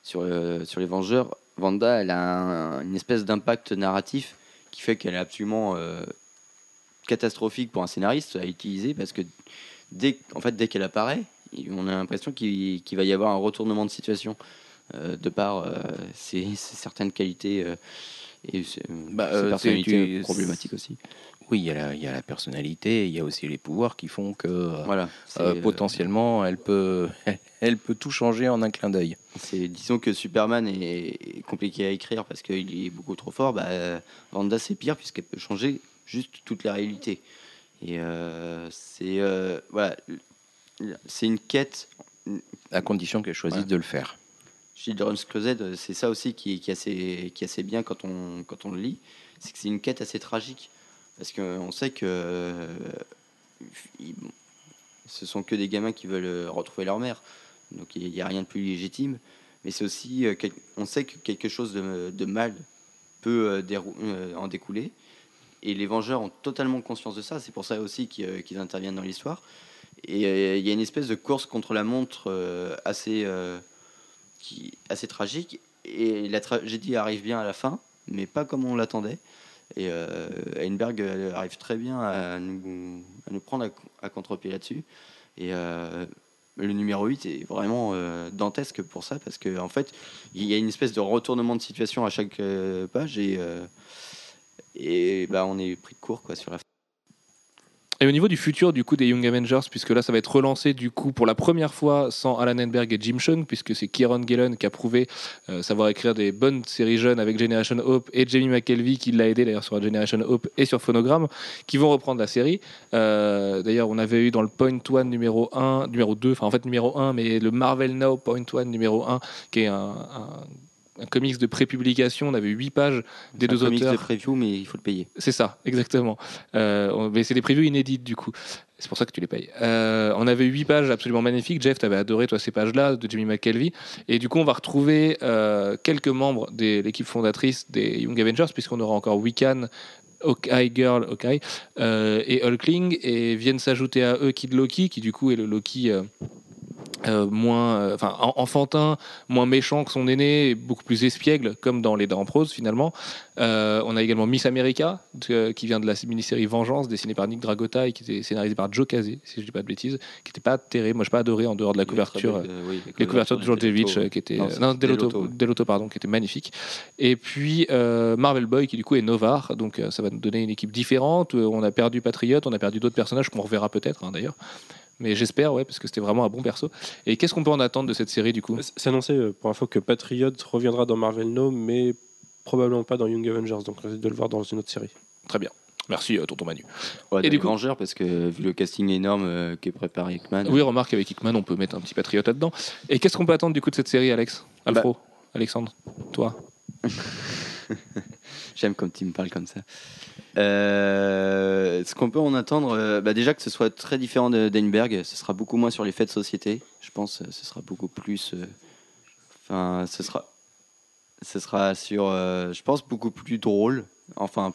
sur, euh, sur les Vengeurs, Vanda, elle a un- une espèce d'impact narratif qui fait qu'elle est absolument euh, catastrophique pour un scénariste à utiliser parce que dès, en fait, dès qu'elle apparaît, on a l'impression qu'il qu'il va y avoir un retournement de situation euh, de par euh, ses, ses certaines qualités euh, et ses,
Bah,
ses
euh,
personnalités problématiques aussi.
Oui, il y, a la, il y a la personnalité, il y a aussi les pouvoirs qui font que
Voilà.
euh, potentiellement, elle peut, elle peut tout changer en un clin d'œil.
Disons que Superman est, est compliqué à écrire parce qu'il est beaucoup trop fort. Bah, Wanda c'est pire puisqu'elle peut changer juste toute la réalité. Et euh, c'est euh, voilà, c'est une quête.
à condition qu'elle choisisse de le faire.
Children's c'est ça aussi qui, qui est assez qui est assez bien quand on quand on le lit, c'est que c'est une quête assez tragique parce qu'on sait que euh, ils- ce sont que des gamins qui veulent retrouver leur mère, donc il n'y a rien de plus légitime. Mais c'est aussi, on sait que quelque chose de, de mal peut en découler. Et les Vengeurs ont totalement conscience de ça. C'est pour ça aussi qu'ils euh, interviennent dans l'histoire. Et euh, il y a une espèce de course contre la montre euh, assez, assez tragique. Et la tragédie arrive bien à la fin, mais pas comme on l'attendait. Et euh, Heinberg arrive très bien à nous, prendre à, contre-pied là-dessus. Et le numéro 8 est vraiment dantesque pour ça, parce qu'en en fait, il y a une espèce de retournement de situation à chaque page. Et, et bah, on est pris de court quoi, sur la.
Et au niveau du futur du coup des Young Avengers, puisque là ça va être relancé du coup pour la première fois sans Alan Enberg et Jim Chung, puisque c'est Kieron Gillen qui a prouvé euh, savoir écrire des bonnes séries jeunes avec Generation Hope et Jamie McKelvey qui l'a aidé d'ailleurs sur Generation Hope et sur Phonogram, qui vont reprendre la série. Euh, d'ailleurs on avait eu dans le Point One numéro 1, numéro 2, enfin en fait numéro 1, mais le Marvel Now Point One numéro 1, qui est un, un comics de pré-publication, on avait 8 pages des
un
deux
comics
auteurs.
de preview, mais il faut le payer.
C'est ça, exactement. Euh, mais c'est des previews inédites du coup. C'est pour ça que tu les payes. Euh, on avait huit pages absolument magnifiques. Jeff, tu avais adoré toi ces pages-là de Jimmy McKelvey. Et du coup, on va retrouver euh, quelques membres de l'équipe fondatrice des Young Avengers, puisqu'on aura encore Wiccan Hawkeye Girl, Hawkeye, et Hulkling, et viennent s'ajouter à eux Kid Loki, qui du coup est le Loki euh, moins, euh, enfin enfantin, moins méchant que son aîné, et beaucoup plus espiègle, comme dans Les Dents en prose finalement. Euh, on a également Miss America, qui vient de la mini-série Vengeance, dessinée par Nick Dragotta et qui était scénarisée par Joe Casey, si je dis pas de bêtises, qui n'était pas terrible. Moi, je n'ai pas adoré en dehors de la couverture. les couvertures de George euh, qui étaient
Non, c'est
non, Delotto,
Delotto.
Delotto, pardon qui était magnifique et puis Marvel Boy qui du coup est Novar donc ça va nous donner une équipe différente on a perdu Patriot on a perdu d'autres personnages qu'on reverra peut-être hein, d'ailleurs mais j'espère ouais parce que c'était vraiment un bon perso. Et qu'est-ce qu'on peut en attendre de cette série du coup?
C'est annoncé euh, pour info que Patriot reviendra dans Marvel No, mais probablement pas dans Young Avengers, donc on risque de le voir dans une autre série.
très bien. Merci euh, tonton Manu.
Ouais,
Et du coup-
Vengeurs, parce que vu le casting énorme euh, qui est préparé Hickman.
oui remarque avec Hickman on peut mettre un petit Patriot là-dedans. Et qu'est-ce qu'on peut attendre du coup de cette série Alex? Alfro? Alexandre? Toi?
J'aime comme tu me parles comme ça. Euh, ce qu'on peut en attendre, euh, bah déjà que ce soit très différent de d'Einberg, ce sera beaucoup moins sur les faits de société. Je pense, euh, ce sera beaucoup plus. Enfin, ce sera, ce sera sur, je pense, beaucoup plus drôle. Enfin.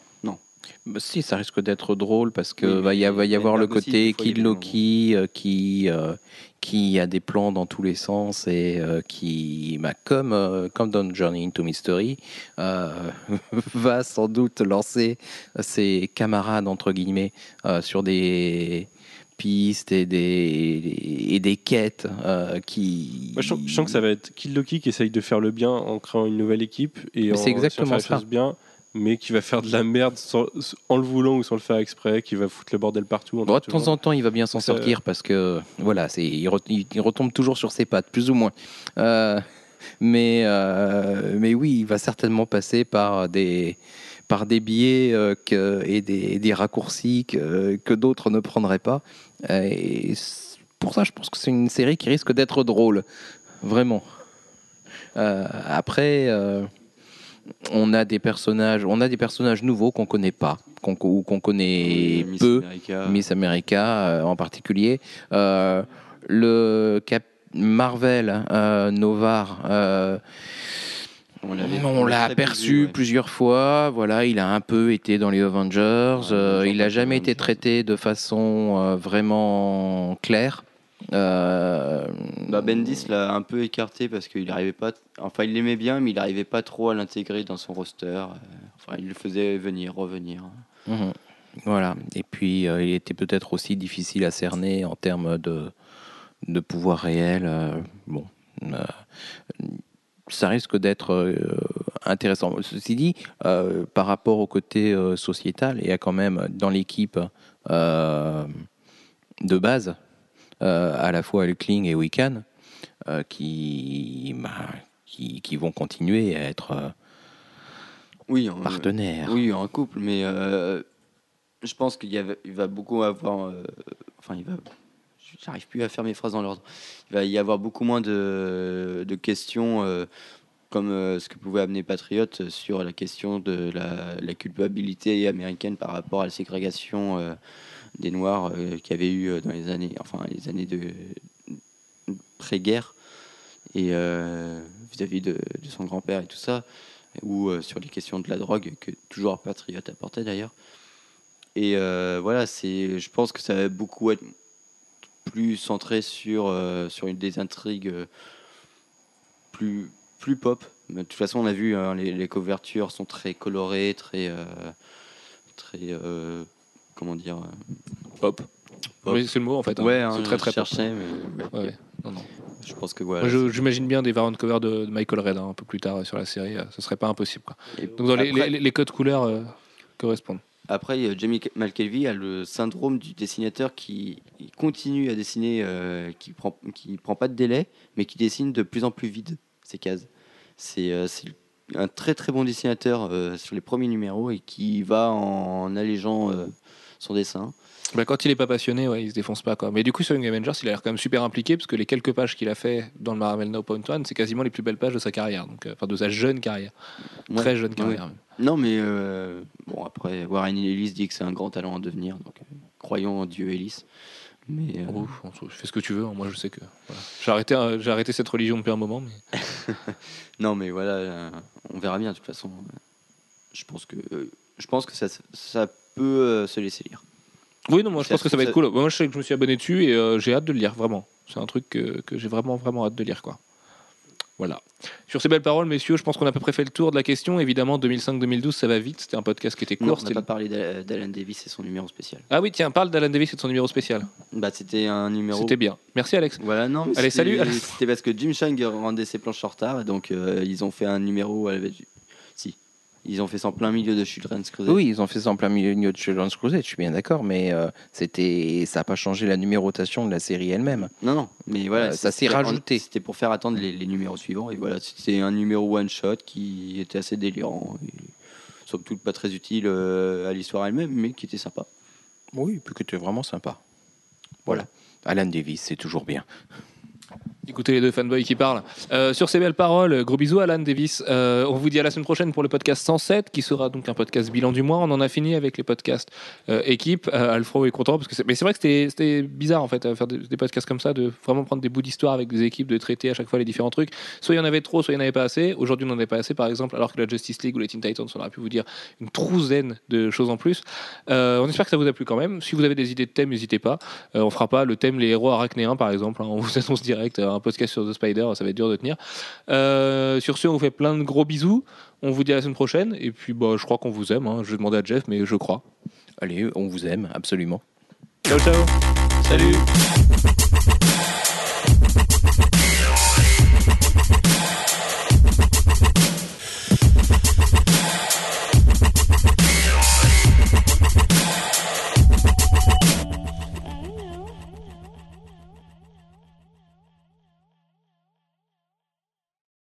Bah, si, ça risque d'être drôle parce que
Oui,
va y,
mais
va y avoir le côté Kid Loki euh, qui, euh, qui a des plans dans tous les sens et euh, qui, bah, comme, euh, comme dans Journey into Mystery, euh, va sans doute lancer ses camarades, entre guillemets, euh, sur des pistes et des, et des quêtes euh, qui...
Moi, je, sens, je sens que ça va être Kill Loki qui essaye de faire le bien en créant une nouvelle équipe et
Mais
en
c'est exactement
faire les choses bien, mais qui va faire de la merde sans- en le voulant ou sans le faire exprès, qui va foutre le bordel partout.
Bon, de temps en temps, il va bien s'en sortir parce que voilà, c'est il, re- il- il retombe toujours sur ses pattes, plus ou moins. Euh, mais euh, mais oui, il va certainement passer par des par des biais euh, que, et des, des raccourcis que, que d'autres ne prendraient pas. Et pour ça, je pense que c'est une série qui risque d'être drôle, vraiment. Après. On a des personnages, on a des personnages nouveaux qu'on connaît pas, qu'on ou qu'on connaît
Miss
peu.
America.
Miss America euh, en particulier. Euh, le Cap Marvel euh, Novar,
On
l'a aperçu
ouais.
plusieurs fois. Voilà, il a un peu été dans les Avengers.
Ouais,
il n'a jamais été traité de façon vraiment claire. Euh,
Bah, Bendis l'a un peu écarté parce qu'il arrivait pas. Enfin, il l'aimait bien, mais il n'arrivait pas trop à l'intégrer dans son roster. Euh, Enfin, il le faisait venir, revenir.
Mhm. Voilà. Et puis, euh, il était peut-être aussi difficile à cerner en termes de, de pouvoir réel. euh, bon, ça risque d'être intéressant. Ceci dit, par rapport au côté sociétal, il y a quand même dans l'équipe de base, à la fois Hulkling et Wiccan, euh, qui, bah, qui, qui vont continuer à être euh,
Oui, en-
partenaires.
Oui, en couple, mais euh, je pense qu'il va beaucoup avoir. euh, enfin, il va. J'arrive plus à faire mes phrases dans l'ordre. Il va y avoir beaucoup moins de, de questions euh, comme euh, ce que pouvait amener Patriot sur la question de la, la culpabilité américaine par rapport à la ségrégation euh, des Noirs euh, qu'il y avait eu euh, dans les années, enfin les années de pré-guerre et euh, vis-à-vis de, son grand-père et tout ça ou sur les questions de la drogue que toujours Patriot apportait d'ailleurs. Et voilà, c'est, je pense que ça va beaucoup être plus centré sur, sur une des intrigues plus, plus pop. De toute façon, on a vu, hein, les, couvertures sont très colorées, très. très comment dire euh,
Pop.
Pop.
Oui, c'est le mot en fait. hein.
Ouais, hein,
c'est très très
je
pop.
cherchais, mais ouais,
Ouais, ouais. Non, non.
je pense que voilà.
J'imagine bien des variantes cover de, de Michael Red hein, un peu plus tard euh, sur la série. euh, Ce serait pas impossible. Quoi. Donc dans les,
après-
les- les codes couleurs euh, correspondent.
Après, Jamie McKelvey a le syndrome du dessinateur qui continue à dessiner, euh, qui prend, qui prend pas de délai, mais qui dessine de plus en plus vite ses cases. C'est euh, c'est un très très bon dessinateur euh, sur les premiers numéros et qui va en allégeant euh, son dessin.
Bah, quand il est pas passionné, ouais, il se défonce pas. Quoi. Mais du coup, sur Young Avengers, il a l'air quand même super impliqué parce que les quelques pages qu'il a fait dans le Marvel No Point One, c'est quasiment les plus belles pages de sa carrière, donc euh, enfin de sa jeune carrière,
Ouais.
très jeune
Ouais.
carrière. même.
Non, mais euh, bon, après, Warren Ellis dit que c'est un grand talent à devenir, donc euh, croyons en Dieu Ellis. Mais euh,
Oh, on- fais ce que tu veux. hein, Moi, je sais que voilà. j'ai arrêté, j'ai arrêté cette religion depuis un moment. Mais...
Non, mais voilà, on verra bien de toute façon. Je pense que je pense que ça, ça peut euh, se laisser lire.
Oui, non, moi je pense que ça va être cool. Moi je sais que je me suis abonné dessus et euh, j'ai hâte de le lire, vraiment. C'est un truc que, que j'ai vraiment, vraiment hâte de lire, quoi. Voilà. Sur ces belles paroles, messieurs, je pense qu'on a à peu près fait le tour de la question. Évidemment, 2005-2012, ça va vite. C'était un podcast qui était
Non,
court.
on
c'était
n'a pas parlé d'Al- d'Alan Davis et son numéro spécial.
Ah oui, tiens, parle d'Alan Davis et de son numéro spécial.
Bah, c'était un numéro.
C'était bien. Merci, Alex.
Voilà, non,
Allez, salut.
C'était parce que Jim Chang rendait ses planches en retard et donc euh, ils ont fait un numéro. avec- ils ont fait ça en plein milieu de Children's Crusade.
Oui, ils ont fait ça en plein milieu de Children's Crusade, je suis bien d'accord, mais euh, c'était, ça n'a pas changé la numérotation de la série elle-même.
Non, non, mais voilà.
Euh, ça s'est rajouté.
C'était pour faire attendre les, les numéros suivants et voilà, c'était un numéro one shot qui était assez délirant. Et, somme toute pas très utile euh, à l'histoire elle-même, mais qui était sympa.
Oui, puis tu es vraiment sympa.
Voilà.
Alan Davis, c'est toujours bien.
Écoutez les deux fanboys qui parlent. Euh, sur ces belles paroles, gros bisous Alan Davis. Euh, on vous dit à la semaine prochaine pour le podcast 107, qui sera donc un podcast bilan du mois. On en a fini avec les podcasts euh, équipe. Euh, Alfro est content parce que mais c'est vrai que c'était, bizarre en fait à faire des, podcasts comme ça, de vraiment prendre des bouts d'histoire avec des équipes, de traiter à chaque fois les différents trucs. Soit il y en avait trop, soit il n'y en avait pas assez. Aujourd'hui, on n'en avait pas assez, par exemple, alors que la Justice League ou les Teen Titans, on aurait pu vous dire une trouzaine de choses en plus. On espère que ça vous a plu quand même. Si vous avez des idées de thèmes, n'hésitez pas. On fera pas le thème les héros arachnéens, par exemple. hein. on vous annonce direct un podcast sur The Spider, ça va être dur de tenir. Euh, sur ce, on vous fait plein de gros bisous. On vous dit à la semaine prochaine. Et puis, bah, je crois qu'on vous aime. hein. Je vais demander à Jeff, mais je crois.
Allez, on vous aime, absolument.
Ciao, ciao. Salut.